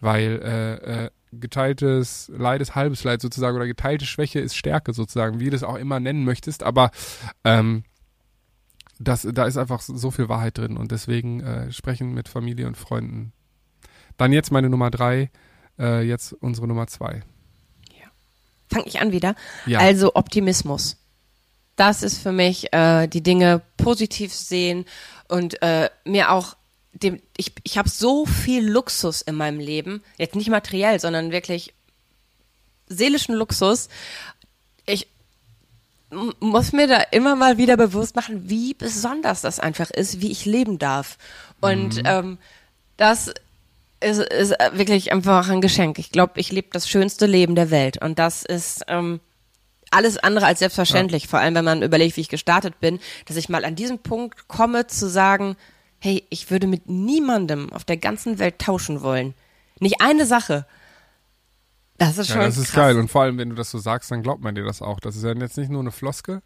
Weil äh, äh, geteiltes Leid ist halbes Leid sozusagen oder geteilte Schwäche ist Stärke sozusagen, wie du das auch immer nennen möchtest, aber ähm, das, da ist einfach so viel Wahrheit drin und deswegen äh, sprechen mit Familie und Freunden. Dann jetzt meine Nummer drei, äh, jetzt unsere Nummer zwei. Ja. Fang ich an wieder. Ja. Also Optimismus. Das ist für mich äh, die Dinge positiv sehen und äh, mir auch dem, ich, ich habe so viel Luxus in meinem Leben, jetzt nicht materiell, sondern wirklich seelischen Luxus. Ich muss mir da immer mal wieder bewusst machen, wie besonders das einfach ist, wie ich leben darf. Und mhm. ähm, das ist, ist wirklich einfach ein Geschenk. Ich glaube, ich lebe das schönste Leben der Welt. Und das ist ähm, alles andere als selbstverständlich. Ja. Vor allem, wenn man überlegt, wie ich gestartet bin, dass ich mal an diesem Punkt komme zu sagen, hey, ich würde mit niemandem auf der ganzen Welt tauschen wollen. Nicht eine Sache. Das ist schon. Ja, das ist krass. geil. Und vor allem, wenn du das so sagst, dann glaubt man dir das auch. Das ist ja jetzt nicht nur eine Floske.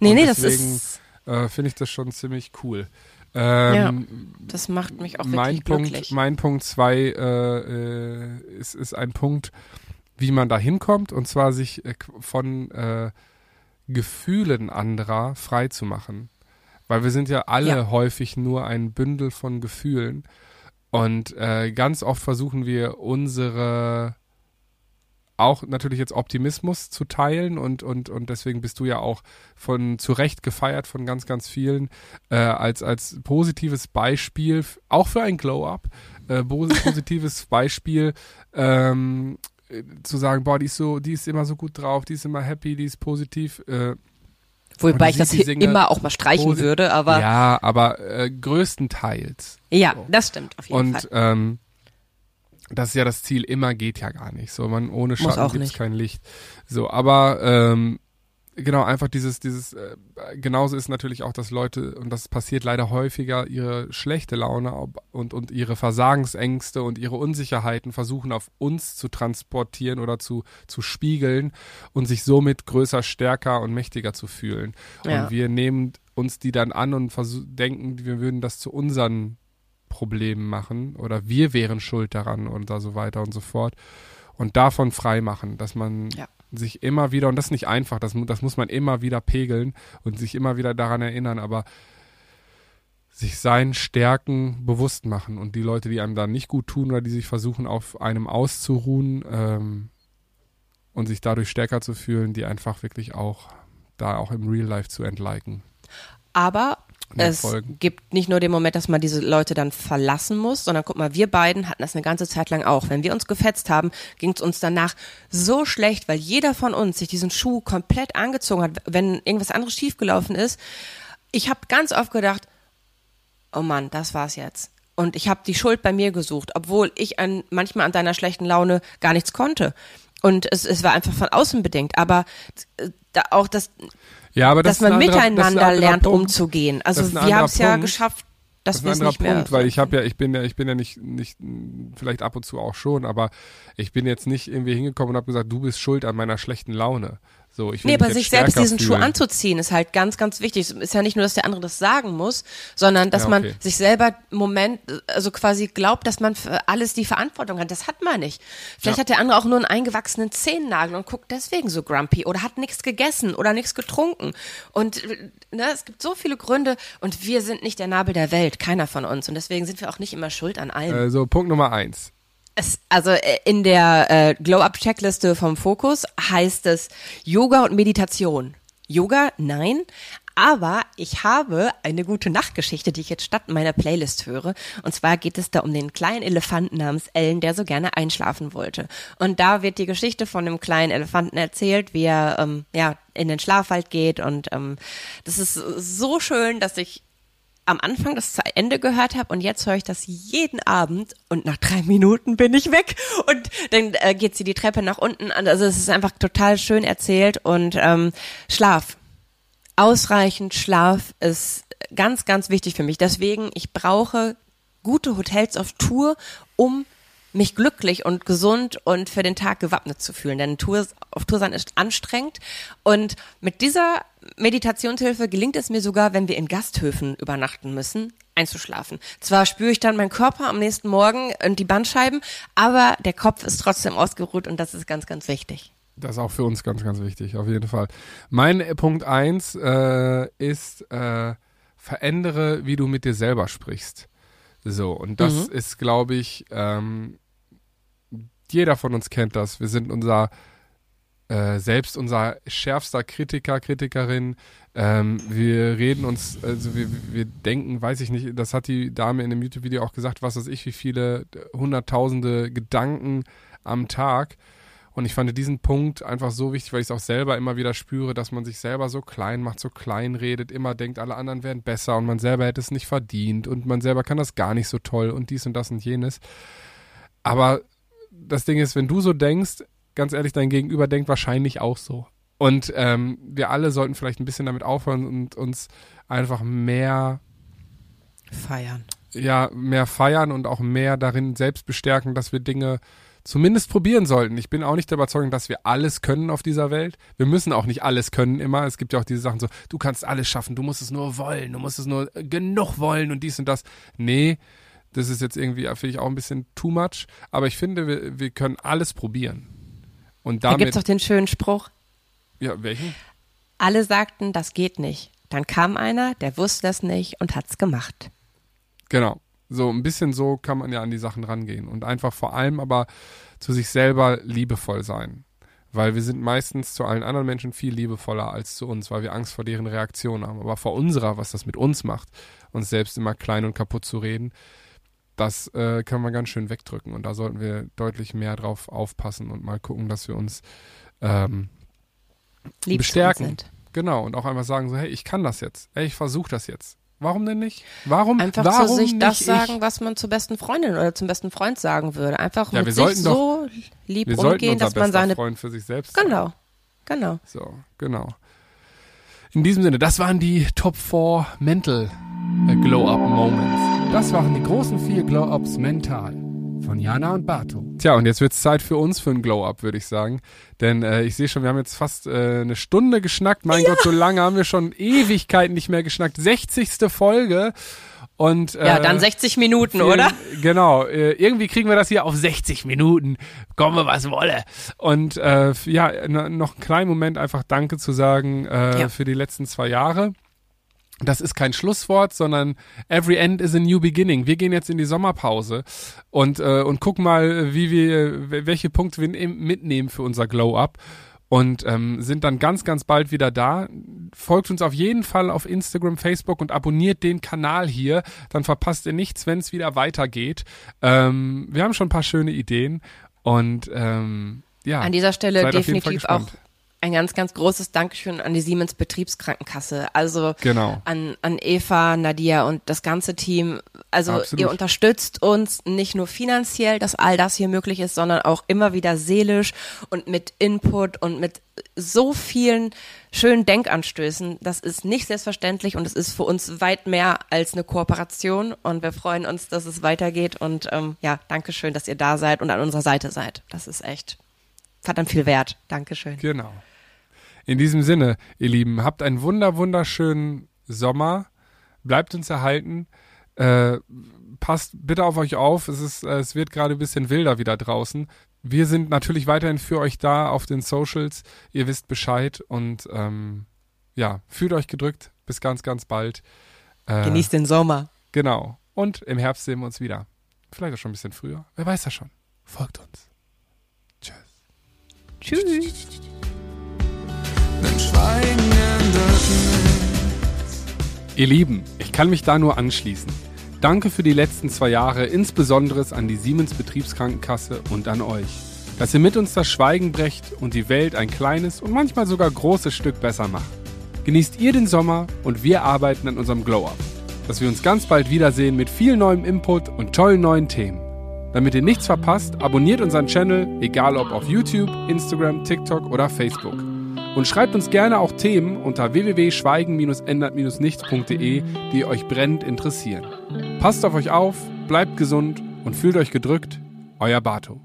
Nee, Und nee, deswegen, das ist. Äh, Finde ich das schon ziemlich cool. Ähm, ja, das macht mich auch wirklich mein glücklich. Punkt, mein Punkt zwei äh, äh, ist, ist ein Punkt, wie man da hinkommt, und zwar sich äh, von äh, Gefühlen anderer frei zu machen. Weil wir sind ja alle ja. häufig nur ein Bündel von Gefühlen. Und äh, ganz oft versuchen wir unsere auch natürlich jetzt Optimismus zu teilen und, und, und deswegen bist du ja auch von zu Recht gefeiert von ganz, ganz vielen äh, als, als positives Beispiel, auch für ein Glow-Up, äh, positives Beispiel, ähm, zu sagen, boah, die ist so, die ist immer so gut drauf, die ist immer happy, die ist positiv. Äh, Wobei ich das immer auch mal streichen würde, aber. Ja, aber äh, größtenteils. Ja, so. das stimmt auf jeden und, Fall. Und ähm, das ist ja das Ziel, immer geht ja gar nicht. So, man ohne Schatten gibt es kein Licht. So, aber ähm, genau, einfach dieses, dieses, äh, genauso ist natürlich auch, dass Leute, und das passiert leider häufiger, ihre schlechte Laune und, und ihre Versagensängste und ihre Unsicherheiten versuchen auf uns zu transportieren oder zu, zu spiegeln und sich somit größer, stärker und mächtiger zu fühlen. Ja. Und wir nehmen uns die dann an und denken, wir würden das zu unseren Problemen machen oder wir wären schuld daran und so weiter und so fort. Und davon frei machen, dass man ja sich immer wieder, und das ist nicht einfach, das, das muss man immer wieder pegeln und sich immer wieder daran erinnern, aber sich seinen Stärken bewusst machen und die Leute, die einem da nicht gut tun oder die sich versuchen, auf einem auszuruhen ähm, und sich dadurch stärker zu fühlen, die einfach wirklich auch da auch im Real Life zu entliken. Aber es gibt nicht nur den Moment, dass man diese Leute dann verlassen muss, sondern guck mal, wir beiden hatten das eine ganze Zeit lang auch. Wenn wir uns gefetzt haben, ging es uns danach so schlecht, weil jeder von uns sich diesen Schuh komplett angezogen hat, wenn irgendwas anderes schiefgelaufen ist. Ich habe ganz oft gedacht, oh Mann, das war's jetzt. Und ich habe die Schuld bei mir gesucht, obwohl ich an, manchmal an deiner schlechten Laune gar nichts konnte. Und es, es war einfach von außen bedingt. Aber äh, da auch das, ja, aber das dass man anderer, miteinander das lernt, Punkt. umzugehen. Also wir haben es ja geschafft, dass wir es nicht mehr. Punkt, weil ich habe ja, ich bin ja, ich bin ja nicht, nicht, vielleicht ab und zu auch schon, aber ich bin jetzt nicht irgendwie hingekommen und habe gesagt, du bist schuld an meiner schlechten Laune. So, ich Nee, aber sich selbst diesen Schuh fühlen. anzuziehen ist halt ganz, ganz wichtig. Es ist ja nicht nur, dass der andere das sagen muss, sondern dass Ja, man okay. sich selber im Moment, also quasi glaubt, dass man für alles die Verantwortung hat. Das hat man nicht. Vielleicht Ja. hat der andere auch nur einen eingewachsenen Zehennagel und guckt deswegen so grumpy oder hat nichts gegessen oder nichts getrunken. Und ne, es gibt so viele Gründe und wir sind nicht der Nabel der Welt, keiner von uns. Und deswegen sind wir auch nicht immer schuld an allem. Äh, so, Punkt Nummer eins. Es, also äh, in der äh, Glow-Up-Checkliste vom Fokus heißt es Yoga und Meditation. Yoga, nein. Aber ich habe eine gute Nachtgeschichte, die ich jetzt statt meiner Playlist höre. Und zwar geht es da um den kleinen Elefanten namens Ellen, der so gerne einschlafen wollte. Und da wird die Geschichte von dem kleinen Elefanten erzählt, wie er ähm, ja in den Schlafwald geht. Und ähm, das ist so schön, dass ich am Anfang das zu Ende gehört habe und jetzt höre ich das jeden Abend und nach drei Minuten bin ich weg und dann äh, geht sie die Treppe nach unten. Also es ist einfach total schön erzählt und ähm, Schlaf. Ausreichend Schlaf ist ganz, ganz wichtig für mich. Deswegen, ich brauche gute Hotels auf Tour, um mich glücklich und gesund und für den Tag gewappnet zu fühlen. Denn Tour, auf Tour sein ist anstrengend. Und mit dieser Meditationshilfe gelingt es mir sogar, wenn wir in Gasthöfen übernachten müssen, einzuschlafen. Zwar spüre ich dann meinen Körper am nächsten Morgen und die Bandscheiben, aber der Kopf ist trotzdem ausgeruht und das ist ganz, ganz wichtig. Das ist auch für uns ganz, ganz wichtig, auf jeden Fall. Mein äh, Punkt eins äh, ist, äh, verändere, wie du mit dir selber sprichst. So, und das Mhm. ist, glaube ich, ähm, jeder von uns kennt das. Wir sind unser äh, selbst unser schärfster Kritiker, Kritikerin. Ähm, wir reden uns, also wir, wir denken, weiß ich nicht, das hat die Dame in dem YouTube-Video auch gesagt, was weiß ich, wie viele hunderttausende Gedanken am Tag. Und ich fand diesen Punkt einfach so wichtig, weil ich es auch selber immer wieder spüre, dass man sich selber so klein macht, so klein redet, immer denkt, alle anderen wären besser und man selber hätte es nicht verdient und man selber kann das gar nicht so toll und dies und das und jenes. Aber das Ding ist, wenn du so denkst, ganz ehrlich, dein Gegenüber denkt wahrscheinlich auch so. Und ähm, wir alle sollten vielleicht ein bisschen damit aufhören und uns einfach mehr Feiern. ja, mehr feiern und auch mehr darin selbst bestärken, dass wir Dinge zumindest probieren sollten. Ich bin auch nicht der Überzeugung, dass wir alles können auf dieser Welt. Wir müssen auch nicht alles können immer. Es gibt ja auch diese Sachen so, du kannst alles schaffen, du musst es nur wollen, du musst es nur genug wollen und dies und das. Nee, das ist jetzt irgendwie, finde ich, auch ein bisschen too much. Aber ich finde, wir, wir können alles probieren. Und Da damit, gibt's doch den schönen Spruch, ja, welchen? alle sagten, das geht nicht. Dann kam einer, der wusste das nicht und hat's gemacht. Genau. So ein bisschen so kann man ja an die Sachen rangehen und einfach vor allem aber zu sich selber liebevoll sein. Weil wir sind meistens zu allen anderen Menschen viel liebevoller als zu uns, weil wir Angst vor deren Reaktion haben. Aber vor unserer, was das mit uns macht, uns selbst immer klein und kaputt zu reden, das äh, können wir ganz schön wegdrücken. Und da sollten wir deutlich mehr drauf aufpassen und mal gucken, dass wir uns ähm, bestärken. sind. Genau, und auch einfach sagen so, hey, ich kann das jetzt. Hey, ich versuche das jetzt. Warum denn nicht? Warum, Einfach warum zu sich nicht das ich? sagen, was man zur besten Freundin oder zum besten Freund sagen würde. Einfach Ja, mit sich sollten doch- so lieb umgehen, dass man seine Freund für sich selbst. Genau. Genau. So, genau. In diesem Sinne, das waren die Top 4 Mental äh, Glow-Up Moments. Das waren die großen vier Glow-Ups mental von Jana und Bato. Tja, und jetzt wird's Zeit für uns für ein Glow-Up, würde ich sagen. Denn äh, ich sehe schon, wir haben jetzt fast äh, eine Stunde geschnackt. Mein Gott, so lange haben wir schon Ewigkeiten nicht mehr geschnackt. 60. Folge. Und, äh, Ja, dann 60 Minuten, vielen- oder? Genau. Äh, irgendwie kriegen wir das hier auf 60 Minuten. Komme, was wolle. Und äh, ja, noch einen kleinen Moment einfach Danke zu sagen äh, Ja. für die letzten zwei Jahre. Das ist kein Schlusswort, sondern every end is a new beginning. Wir gehen jetzt in die Sommerpause und, äh, und gucken mal, wie wir, welche Punkte wir mitnehmen für unser Glow-Up und ähm, sind dann ganz, ganz bald wieder da. Folgt uns auf jeden Fall auf Instagram, Facebook und abonniert den Kanal hier. Dann verpasst ihr nichts, wenn es wieder weitergeht. Ähm, wir haben schon ein paar schöne Ideen und ähm, ja. An dieser Stelle definitiv auch. Ein ganz, ganz großes Dankeschön an die Siemens Betriebskrankenkasse. Also Genau. an, an Eva, Nadia und das ganze Team. Also Absolut. ihr unterstützt uns nicht nur finanziell, dass all das hier möglich ist, sondern auch immer wieder seelisch und mit Input und mit so vielen schönen Denkanstößen. Das ist nicht selbstverständlich und es ist für uns weit mehr als eine Kooperation und wir freuen uns, dass es weitergeht und ähm, ja, Dankeschön, dass ihr da seid und an unserer Seite seid. Das ist echt verdammt viel wert. Dankeschön. Genau. In diesem Sinne, ihr Lieben, habt einen wunder, wunderschönen Sommer. Bleibt uns erhalten. Äh, passt bitte auf euch auf. Es, ist, äh, es wird gerade ein bisschen wilder wieder draußen. Wir sind natürlich weiterhin für euch da auf den Socials. Ihr wisst Bescheid und ähm, ja, fühlt euch gedrückt. Bis ganz, ganz bald. Äh, Genießt den Sommer. Genau. Und im Herbst sehen wir uns wieder. Vielleicht auch schon ein bisschen früher. Wer weiß das schon. Folgt uns. Tschüss. Ihr Lieben, ich kann mich da nur anschließen. Danke für die letzten zwei Jahre, insbesondere an die Siemens Betriebskrankenkasse und an euch, dass ihr mit uns das Schweigen brecht und die Welt ein kleines und manchmal sogar großes Stück besser macht. Genießt ihr den Sommer und wir arbeiten an unserem Glow-Up, dass wir uns ganz bald wiedersehen mit viel neuem Input und tollen neuen Themen. Damit ihr nichts verpasst, abonniert unseren Channel, egal ob auf YouTube, Instagram, TikTok oder Facebook. Und schreibt uns gerne auch Themen unter www.schweigen-ändert-nichts.de, die euch brennend interessieren. Passt auf euch auf, bleibt gesund und fühlt euch gedrückt. Euer Bato.